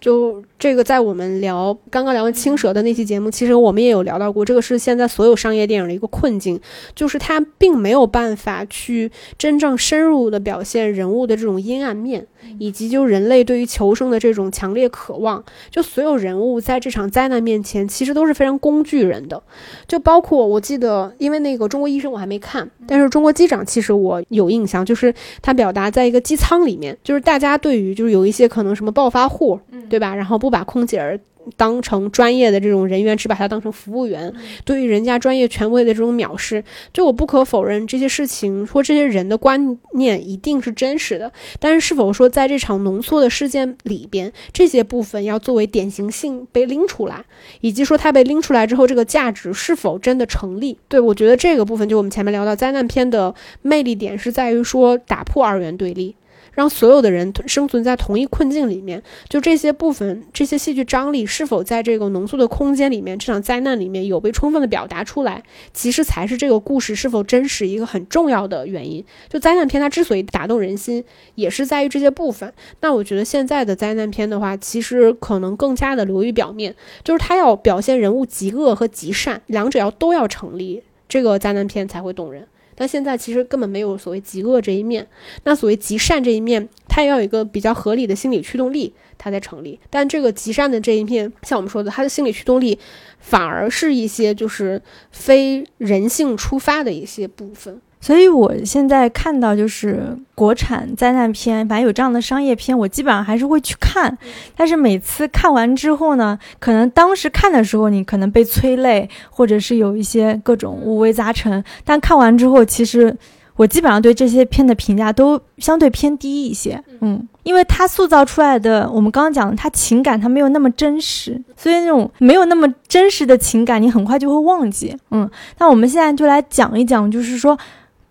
就这个，在我们聊刚刚聊完青蛇的那期节目，其实我们也有聊到过，这个是现在所有商业电影的一个困境，就是它并没有办法去真正深入的表现人物的这种阴暗面，以及就人类对于求生的这种强烈渴望。就所有人物在这场灾难面前，其实都是非常工具人的。就包括我记得，因为那个中国医生我还没看，但是中国机长其实我有印象，就是他表达在一个机舱里面，就是大家对于就是有一些可能什么暴发户。对吧？然后不把空姐儿当成专业的这种人员，只把他当成服务员，对于人家专业权威的这种藐视，就我不可否认这些事情或这些人的观念一定是真实的。但是是否说在这场浓缩的事件里边，这些部分要作为典型性被拎出来，以及说它被拎出来之后，这个价值是否真的成立？对我觉得这个部分就我们前面聊到灾难片的魅力点是在于说打破二元对立。让所有的人生存在同一困境里面，就这些部分，这些戏剧张力是否在这个浓缩的空间里面，这场灾难里面有被充分的表达出来，其实才是这个故事是否真实一个很重要的原因。就灾难片它之所以打动人心，也是在于这些部分。那我觉得现在的灾难片的话，其实可能更加的流于表面，就是它要表现人物极恶和极善，两者要都要成立，这个灾难片才会动人。但现在其实根本没有所谓极恶这一面，那所谓极善这一面，它也要有一个比较合理的心理驱动力，它才成立。但这个极善的这一面，像我们说的，它的心理驱动力反而是一些就是非人性出发的一些部分。所以，我现在看到就是国产灾难片，反正有这样的商业片，我基本上还是会去看。但是每次看完之后呢，可能当时看的时候你可能被催泪，或者是有一些各种五味杂陈。但看完之后，其实我基本上对这些片的评价都相对偏低一些。嗯，因为它塑造出来的，我们刚刚讲的，它情感它没有那么真实，所以那种没有那么真实的情感，你很快就会忘记。嗯，那我们现在就来讲一讲，就是说。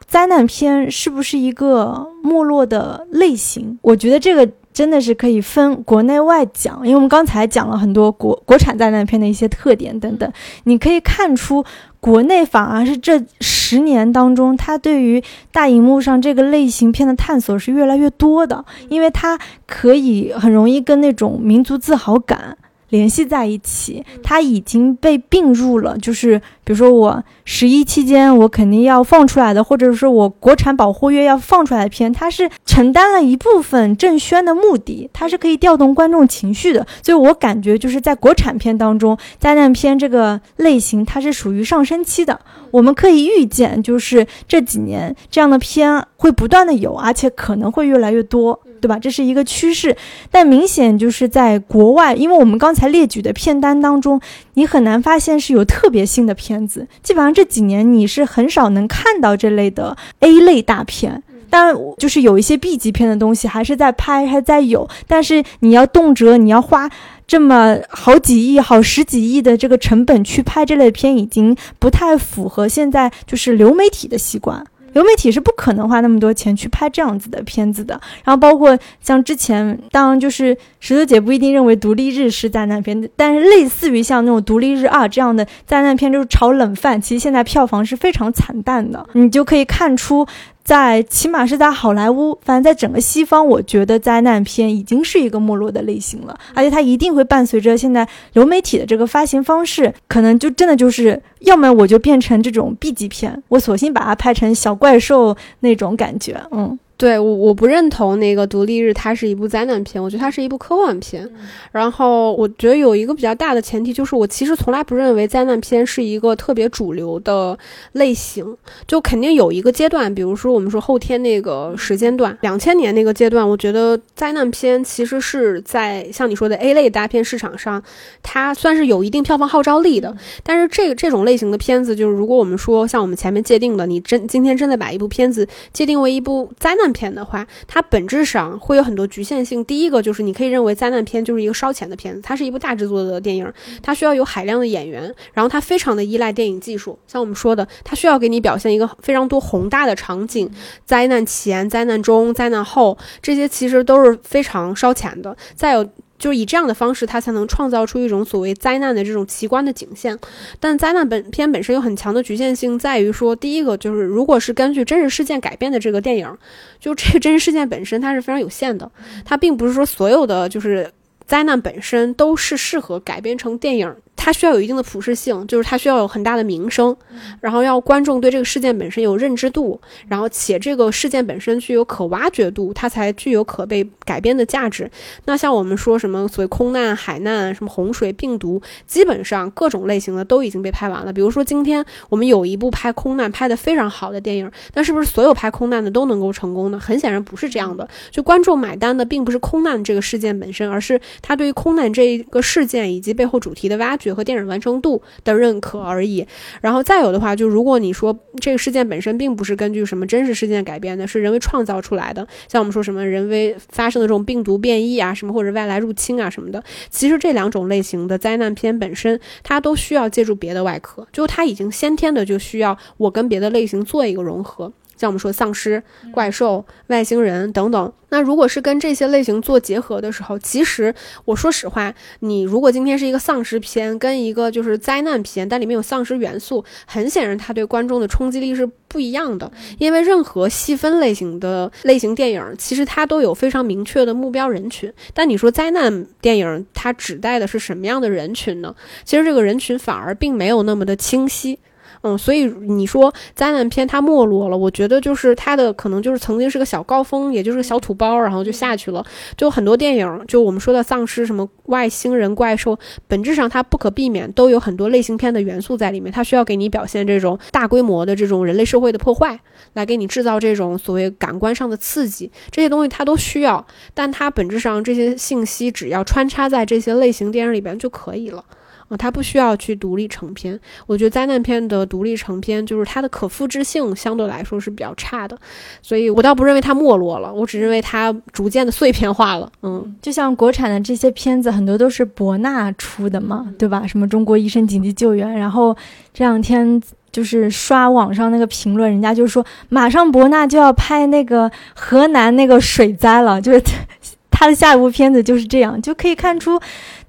灾难片是不是一个没落的类型？我觉得这个真的是可以分国内外讲，因为我们刚才讲了很多国国产灾难片的一些特点等等。你可以看出，国内反而是这十年当中，它对于大荧幕上这个类型片的探索是越来越多的，因为它可以很容易跟那种民族自豪感。联系在一起，它已经被并入了。就是比如说我十一期间我肯定要放出来的，或者是我国产保护月要放出来的片，它是承担了一部分正宣的目的，它是可以调动观众情绪的。所以我感觉就是在国产片当中，灾难片这个类型它是属于上升期的。我们可以预见，就是这几年这样的片会不断的有，而且可能会越来越多。对吧？这是一个趋势，但明显就是在国外，因为我们刚才列举的片单当中，你很难发现是有特别新的片子。基本上这几年你是很少能看到这类的 A 类大片，但就是有一些 B 级片的东西还是在拍，还在有。但是你要动辄你要花这么好几亿、好十几亿的这个成本去拍这类片，已经不太符合现在就是流媒体的习惯。流媒体是不可能花那么多钱去拍这样子的片子的。然后包括像之前，当然就是石头姐不一定认为《独立日》是灾难片，但是类似于像那种《独立日二》这样的灾难片，就是炒冷饭，其实现在票房是非常惨淡的。你就可以看出。在起码是在好莱坞，反正在整个西方，我觉得灾难片已经是一个没落的类型了，而且它一定会伴随着现在流媒体的这个发行方式，可能就真的就是，要么我就变成这种 B 级片，我索性把它拍成小怪兽那种感觉，嗯。对我我不认同那个独立日，它是一部灾难片，我觉得它是一部科幻片。然后我觉得有一个比较大的前提，就是我其实从来不认为灾难片是一个特别主流的类型。就肯定有一个阶段，比如说我们说后天那个时间段，两千年那个阶段，我觉得灾难片其实是在像你说的 A 类大片市场上，它算是有一定票房号召力的。但是这个这种类型的片子，就是如果我们说像我们前面界定的，你真今天真的把一部片子界定为一部灾难。片的话，它本质上会有很多局限性。第一个就是你可以认为灾难片就是一个烧钱的片子，它是一部大制作的电影，它需要有海量的演员，然后它非常的依赖电影技术。像我们说的，它需要给你表现一个非常多宏大的场景，灾难前、灾难中、灾难后，这些其实都是非常烧钱的。再有。就是以这样的方式，它才能创造出一种所谓灾难的这种奇观的景象。但灾难本片本身有很强的局限性，在于说，第一个就是，如果是根据真实事件改编的这个电影，就这个真实事件本身它是非常有限的，它并不是说所有的就是灾难本身都是适合改编成电影。它需要有一定的普适性，就是它需要有很大的名声，然后要观众对这个事件本身有认知度，然后且这个事件本身具有可挖掘度，它才具有可被改编的价值。那像我们说什么所谓空难、海难、什么洪水、病毒，基本上各种类型的都已经被拍完了。比如说今天我们有一部拍空难拍的非常好的电影，那是不是所有拍空难的都能够成功呢？很显然不是这样的。就观众买单的并不是空难这个事件本身，而是他对于空难这一个事件以及背后主题的挖掘。和电影完成度的认可而已，然后再有的话，就如果你说这个事件本身并不是根据什么真实事件改编的，是人为创造出来的，像我们说什么人为发生的这种病毒变异啊，什么或者外来入侵啊什么的，其实这两种类型的灾难片本身，它都需要借助别的外壳，就它已经先天的就需要我跟别的类型做一个融合。像我们说丧尸、怪兽、外星人等等，那如果是跟这些类型做结合的时候，其实我说实话，你如果今天是一个丧尸片跟一个就是灾难片，但里面有丧尸元素，很显然它对观众的冲击力是不一样的。因为任何细分类型的类型电影，其实它都有非常明确的目标人群。但你说灾难电影，它指代的是什么样的人群呢？其实这个人群反而并没有那么的清晰。嗯，所以你说灾难片它没落了，我觉得就是它的可能就是曾经是个小高峰，也就是个小土包，然后就下去了。就很多电影，就我们说的丧尸、什么外星人、怪兽，本质上它不可避免都有很多类型片的元素在里面，它需要给你表现这种大规模的这种人类社会的破坏，来给你制造这种所谓感官上的刺激，这些东西它都需要，但它本质上这些信息只要穿插在这些类型电影里边就可以了。啊，它不需要去独立成片。我觉得灾难片的独立成片，就是它的可复制性相对来说是比较差的，所以我倒不认为它没落了，我只认为它逐渐的碎片化了。嗯，就像国产的这些片子，很多都是博纳出的嘛，对吧？什么中国医生紧急救援，然后这两天就是刷网上那个评论，人家就说马上博纳就要拍那个河南那个水灾了，就是。他的下一部片子就是这样，就可以看出，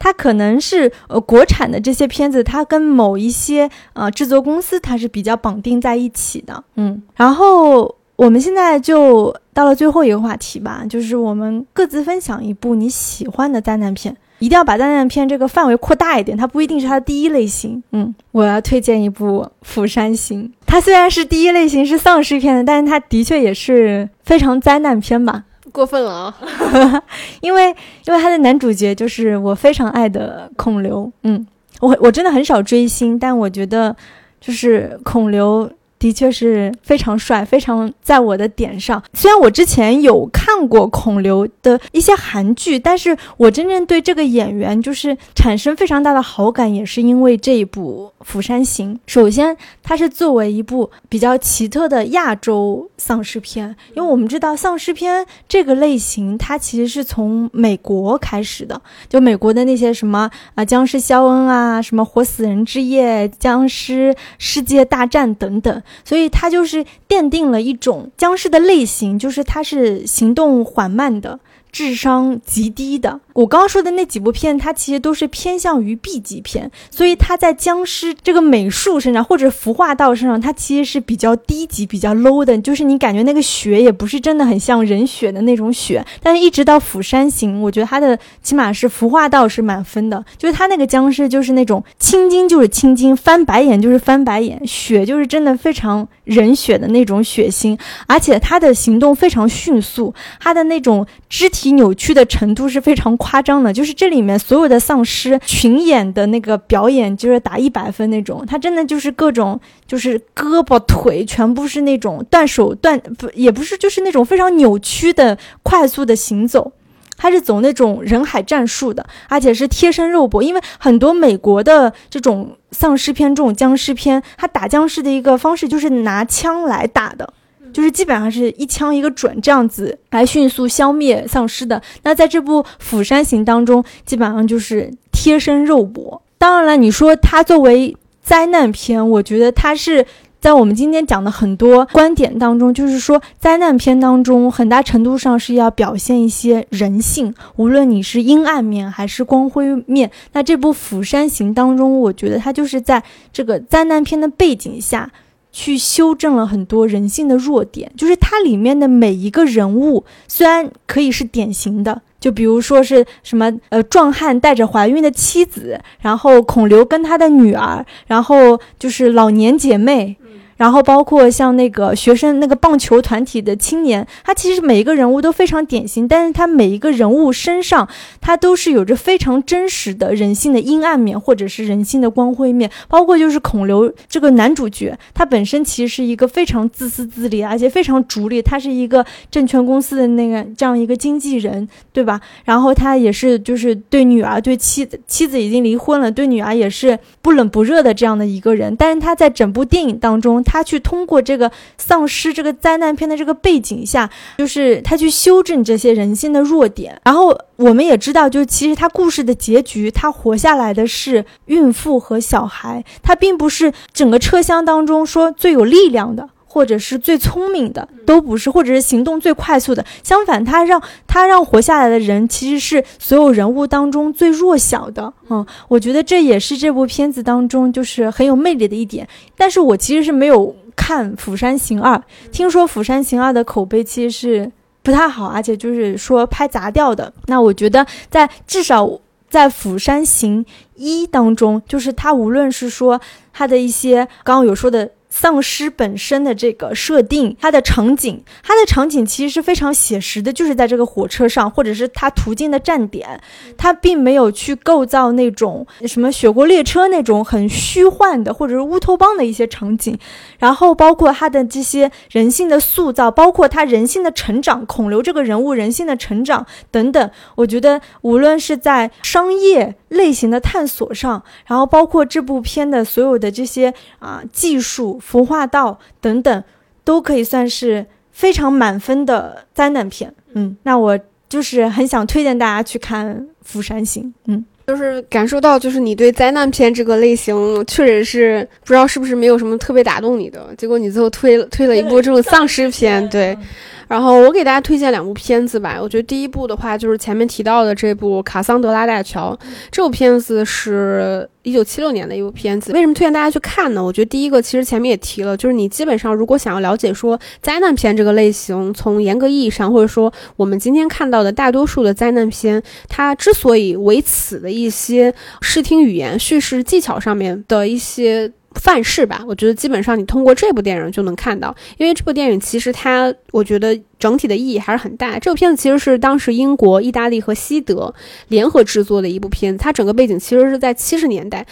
他可能是呃国产的这些片子，它跟某一些呃制作公司它是比较绑定在一起的，嗯。然后我们现在就到了最后一个话题吧，就是我们各自分享一部你喜欢的灾难片。一定要把灾难片这个范围扩大一点，它不一定是它的第一类型。嗯，我要推荐一部《釜山行》，它虽然是第一类型是丧尸片的，但是它的确也是非常灾难片吧。过分了啊！因为因为他的男主角就是我非常爱的孔刘，嗯，我我真的很少追星，但我觉得就是孔刘。的确是非常帅，非常在我的点上。虽然我之前有看过孔刘的一些韩剧，但是我真正对这个演员就是产生非常大的好感，也是因为这一部《釜山行》。首先，它是作为一部比较奇特的亚洲丧尸片，因为我们知道丧尸片这个类型，它其实是从美国开始的，就美国的那些什么啊，僵尸肖恩啊，什么活死人之夜、僵尸世界大战等等。所以它就是奠定了一种僵尸的类型，就是它是行动缓慢的。智商极低的，我刚刚说的那几部片，它其实都是偏向于 B 级片，所以它在僵尸这个美术身上或者服化道身上，它其实是比较低级、比较 low 的，就是你感觉那个血也不是真的很像人血的那种血。但是，一直到《釜山行》，我觉得它的起码是服化道是满分的，就是它那个僵尸就是那种青筋就是青筋，翻白眼就是翻白眼，血就是真的非常人血的那种血腥，而且它的行动非常迅速，它的那种肢。体扭曲的程度是非常夸张的，就是这里面所有的丧尸群演的那个表演就是打一百分那种，他真的就是各种就是胳膊腿全部是那种断手断不也不是就是那种非常扭曲的快速的行走，他是走那种人海战术的，而且是贴身肉搏，因为很多美国的这种丧尸片、这种僵尸片，他打僵尸的一个方式就是拿枪来打的。就是基本上是一枪一个准这样子来迅速消灭丧尸的。那在这部《釜山行》当中，基本上就是贴身肉搏。当然了，你说它作为灾难片，我觉得它是在我们今天讲的很多观点当中，就是说灾难片当中很大程度上是要表现一些人性，无论你是阴暗面还是光辉面。那这部《釜山行》当中，我觉得它就是在这个灾难片的背景下。去修正了很多人性的弱点，就是它里面的每一个人物，虽然可以是典型的，就比如说是什么呃壮汉带着怀孕的妻子，然后孔刘跟他的女儿，然后就是老年姐妹。然后包括像那个学生那个棒球团体的青年，他其实每一个人物都非常典型，但是他每一个人物身上，他都是有着非常真实的人性的阴暗面，或者是人性的光辉面。包括就是孔刘这个男主角，他本身其实是一个非常自私自利，而且非常逐利。他是一个证券公司的那个这样一个经纪人，对吧？然后他也是就是对女儿对妻子妻子已经离婚了，对女儿也是不冷不热的这样的一个人。但是他在整部电影当中。他去通过这个丧尸这个灾难片的这个背景下，就是他去修正这些人性的弱点。然后我们也知道，就其实他故事的结局，他活下来的是孕妇和小孩，他并不是整个车厢当中说最有力量的。或者是最聪明的都不是，或者是行动最快速的。相反，他让他让活下来的人其实是所有人物当中最弱小的。嗯，我觉得这也是这部片子当中就是很有魅力的一点。但是我其实是没有看《釜山行二》，听说《釜山行二》的口碑其实是不太好，而且就是说拍砸掉的。那我觉得在至少在《釜山行一》当中，就是他无论是说他的一些刚刚有说的。丧尸本身的这个设定，它的场景，它的场景其实是非常写实的，就是在这个火车上，或者是它途经的站点，它并没有去构造那种什么雪国列车那种很虚幻的，或者是乌托邦的一些场景。然后包括它的这些人性的塑造，包括他人性的成长，孔刘这个人物人性的成长等等，我觉得无论是在商业类型的探索上，然后包括这部片的所有的这些啊技术。服化道等等，都可以算是非常满分的灾难片。嗯，那我就是很想推荐大家去看《釜山行》。嗯，就是感受到，就是你对灾难片这个类型确实是不知道是不是没有什么特别打动你的，结果你最后推推了一部这种丧尸片，对。然后我给大家推荐两部片子吧。我觉得第一部的话就是前面提到的这部《卡桑德拉大桥》，这部片子是一九七六年的一部片子。为什么推荐大家去看呢？我觉得第一个其实前面也提了，就是你基本上如果想要了解说灾难片这个类型，从严格意义上，或者说我们今天看到的大多数的灾难片，它之所以为此的一些视听语言、叙事技巧上面的一些。范式吧，我觉得基本上你通过这部电影就能看到，因为这部电影其实它，我觉得整体的意义还是很大。这部片子其实是当时英国、意大利和西德联合制作的一部片子，它整个背景其实是在七十年代。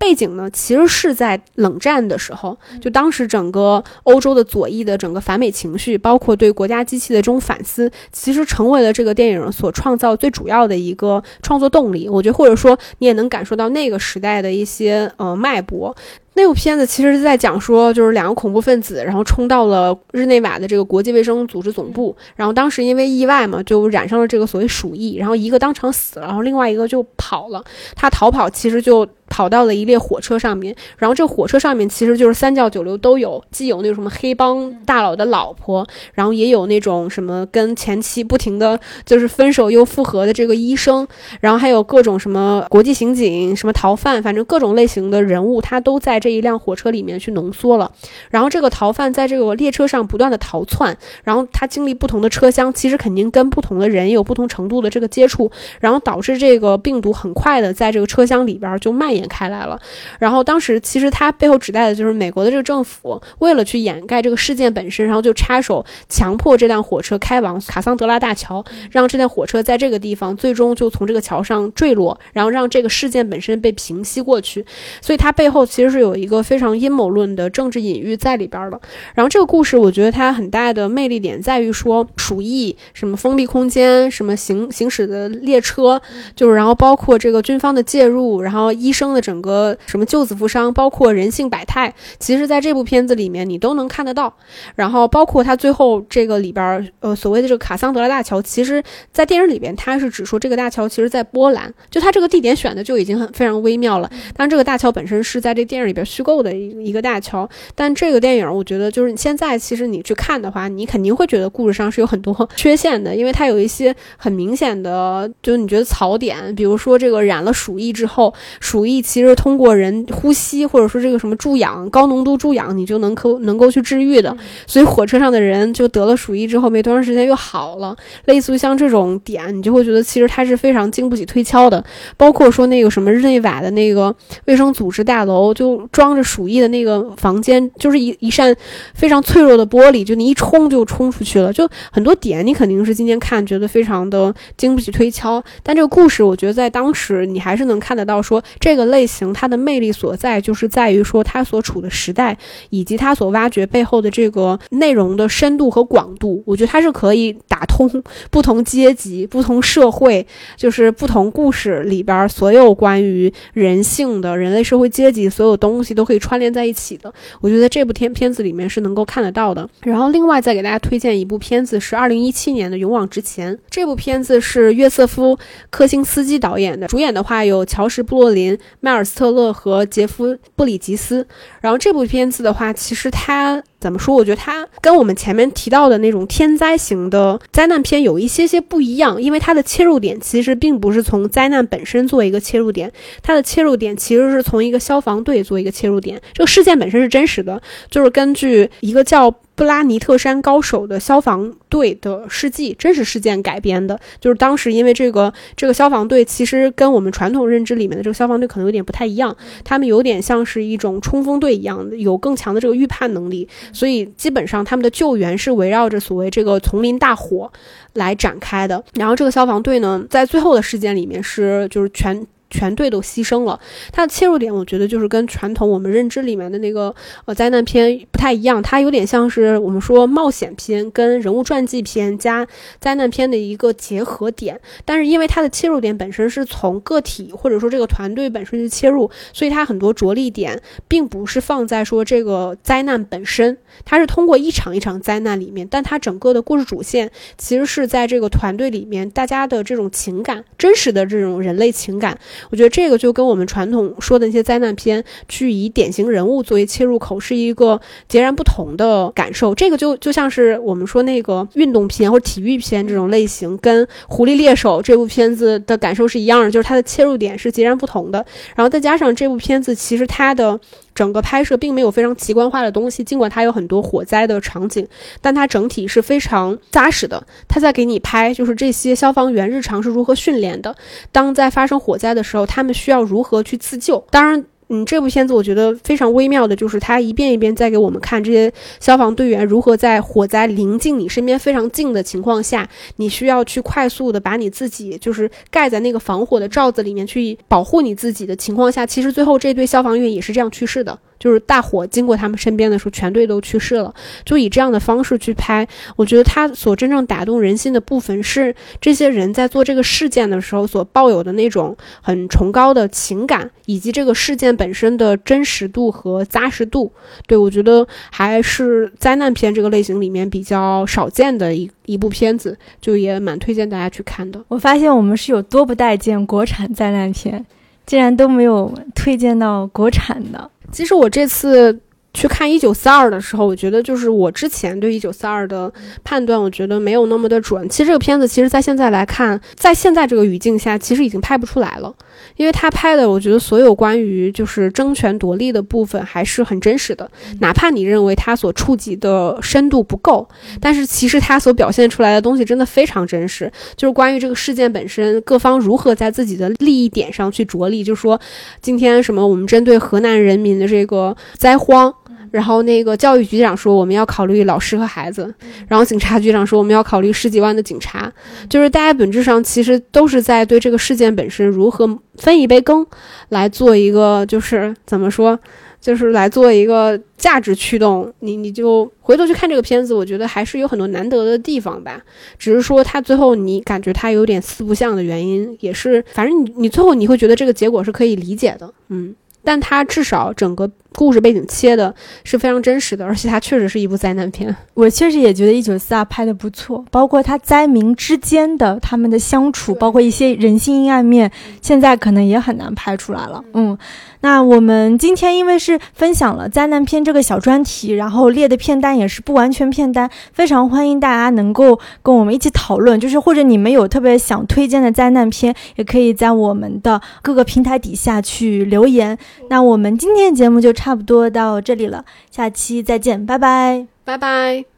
背景呢，其实是在冷战的时候，就当时整个欧洲的左翼的整个反美情绪，包括对国家机器的这种反思，其实成为了这个电影所创造最主要的一个创作动力。我觉得，或者说你也能感受到那个时代的一些呃脉搏。那部片子其实是在讲说，就是两个恐怖分子，然后冲到了日内瓦的这个国际卫生组织总部，然后当时因为意外嘛，就染上了这个所谓鼠疫，然后一个当场死了，然后另外一个就跑了。他逃跑其实就跑到了一列火车上面，然后这火车上面其实就是三教九流都有，既有那种什么黑帮大佬的老婆，然后也有那种什么跟前妻不停的就是分手又复合的这个医生，然后还有各种什么国际刑警、什么逃犯，反正各种类型的人物，他都在这。这一辆火车里面去浓缩了，然后这个逃犯在这个列车上不断的逃窜，然后他经历不同的车厢，其实肯定跟不同的人有不同程度的这个接触，然后导致这个病毒很快的在这个车厢里边就蔓延开来了。然后当时其实他背后指代的就是美国的这个政府，为了去掩盖这个事件本身，然后就插手强迫这辆火车开往卡桑德拉大桥，让这辆火车在这个地方最终就从这个桥上坠落，然后让这个事件本身被平息过去。所以它背后其实是有。一个非常阴谋论的政治隐喻在里边的。然后这个故事，我觉得它很大的魅力点在于说，鼠疫什么封闭空间，什么行行驶的列车，就是然后包括这个军方的介入，然后医生的整个什么救死扶伤，包括人性百态，其实在这部片子里面你都能看得到。然后包括他最后这个里边，呃，所谓的这个卡桑德拉大桥，其实在电影里边它是指说这个大桥其实在波兰，就它这个地点选的就已经很非常微妙了。但这个大桥本身是在这电影里边。虚构的一一个大桥，但这个电影我觉得就是现在其实你去看的话，你肯定会觉得故事上是有很多 缺陷的，因为它有一些很明显的，就是你觉得槽点，比如说这个染了鼠疫之后，鼠疫其实通过人呼吸或者说这个什么注氧高浓度注氧，你就能够能够去治愈的，所以火车上的人就得了鼠疫之后没多长时间又好了，类似于像这种点，你就会觉得其实它是非常经不起推敲的，包括说那个什么日内瓦的那个卫生组织大楼就。装着鼠疫的那个房间，就是一一扇非常脆弱的玻璃，就你一冲就冲出去了。就很多点，你肯定是今天看觉得非常的经不起推敲。但这个故事，我觉得在当时你还是能看得到，说这个类型它的魅力所在，就是在于说它所处的时代，以及它所挖掘背后的这个内容的深度和广度。我觉得它是可以打通不同阶级、不同社会，就是不同故事里边所有关于人性的人类社会阶级所有东西。都可以串联在一起的，我觉得这部片片子里面是能够看得到的。然后另外再给大家推荐一部片子，是二零一七年的《勇往直前》。这部片子是约瑟夫·科辛斯基导演的，主演的话有乔什·布洛林、迈尔斯特勒和杰夫·布里吉斯。然后这部片子的话，其实它。怎么说？我觉得它跟我们前面提到的那种天灾型的灾难片有一些些不一样，因为它的切入点其实并不是从灾难本身做一个切入点，它的切入点其实是从一个消防队做一个切入点。这个事件本身是真实的，就是根据一个叫。布拉尼特山高手的消防队的事迹，真实事件改编的，就是当时因为这个这个消防队其实跟我们传统认知里面的这个消防队可能有点不太一样，他们有点像是一种冲锋队一样的，有更强的这个预判能力，所以基本上他们的救援是围绕着所谓这个丛林大火来展开的。然后这个消防队呢，在最后的事件里面是就是全。全队都牺牲了，它的切入点我觉得就是跟传统我们认知里面的那个呃灾难片不太一样，它有点像是我们说冒险片跟人物传记片加灾难片的一个结合点。但是因为它的切入点本身是从个体或者说这个团队本身去切入，所以它很多着力点并不是放在说这个灾难本身，它是通过一场一场灾难里面，但它整个的故事主线其实是在这个团队里面大家的这种情感，真实的这种人类情感。我觉得这个就跟我们传统说的那些灾难片，去以典型人物作为切入口，是一个截然不同的感受。这个就就像是我们说那个运动片或者体育片这种类型，跟《狐狸猎手》这部片子的感受是一样的，就是它的切入点是截然不同的。然后再加上这部片子，其实它的。整个拍摄并没有非常奇观化的东西，尽管它有很多火灾的场景，但它整体是非常扎实的。它在给你拍，就是这些消防员日常是如何训练的，当在发生火灾的时候，他们需要如何去自救。当然。嗯，这部片子我觉得非常微妙的，就是他一遍一遍在给我们看这些消防队员如何在火灾临近你身边非常近的情况下，你需要去快速的把你自己就是盖在那个防火的罩子里面去保护你自己的情况下，其实最后这对消防员也是这样去世的。就是大火经过他们身边的时候，全队都去世了。就以这样的方式去拍，我觉得他所真正打动人心的部分是这些人在做这个事件的时候所抱有的那种很崇高的情感，以及这个事件本身的真实度和扎实度。对我觉得还是灾难片这个类型里面比较少见的一一部片子，就也蛮推荐大家去看的。我发现我们是有多不待见国产灾难片，竟然都没有推荐到国产的。其实我这次去看《一九四二》的时候，我觉得就是我之前对《一九四二》的判断，我觉得没有那么的准。其实这个片子，其实在现在来看，在现在这个语境下，其实已经拍不出来了。因为他拍的，我觉得所有关于就是争权夺利的部分还是很真实的，哪怕你认为他所触及的深度不够，但是其实他所表现出来的东西真的非常真实。就是关于这个事件本身，各方如何在自己的利益点上去着力，就是说，今天什么我们针对河南人民的这个灾荒。然后那个教育局长说我们要考虑老师和孩子，然后警察局长说我们要考虑十几万的警察，就是大家本质上其实都是在对这个事件本身如何分一杯羹，来做一个就是怎么说，就是来做一个价值驱动。你你就回头去看这个片子，我觉得还是有很多难得的地方吧。只是说他最后你感觉他有点四不像的原因，也是反正你你最后你会觉得这个结果是可以理解的，嗯。但它至少整个故事背景切的是非常真实的，而且它确实是一部灾难片。我确实也觉得《一九四二》拍的不错，包括它灾民之间的他们的相处，包括一些人性阴暗面，现在可能也很难拍出来了。嗯。那我们今天因为是分享了灾难片这个小专题，然后列的片单也是不完全片单，非常欢迎大家能够跟我们一起讨论，就是或者你们有特别想推荐的灾难片，也可以在我们的各个平台底下去留言。那我们今天的节目就差不多到这里了，下期再见，拜拜，拜拜。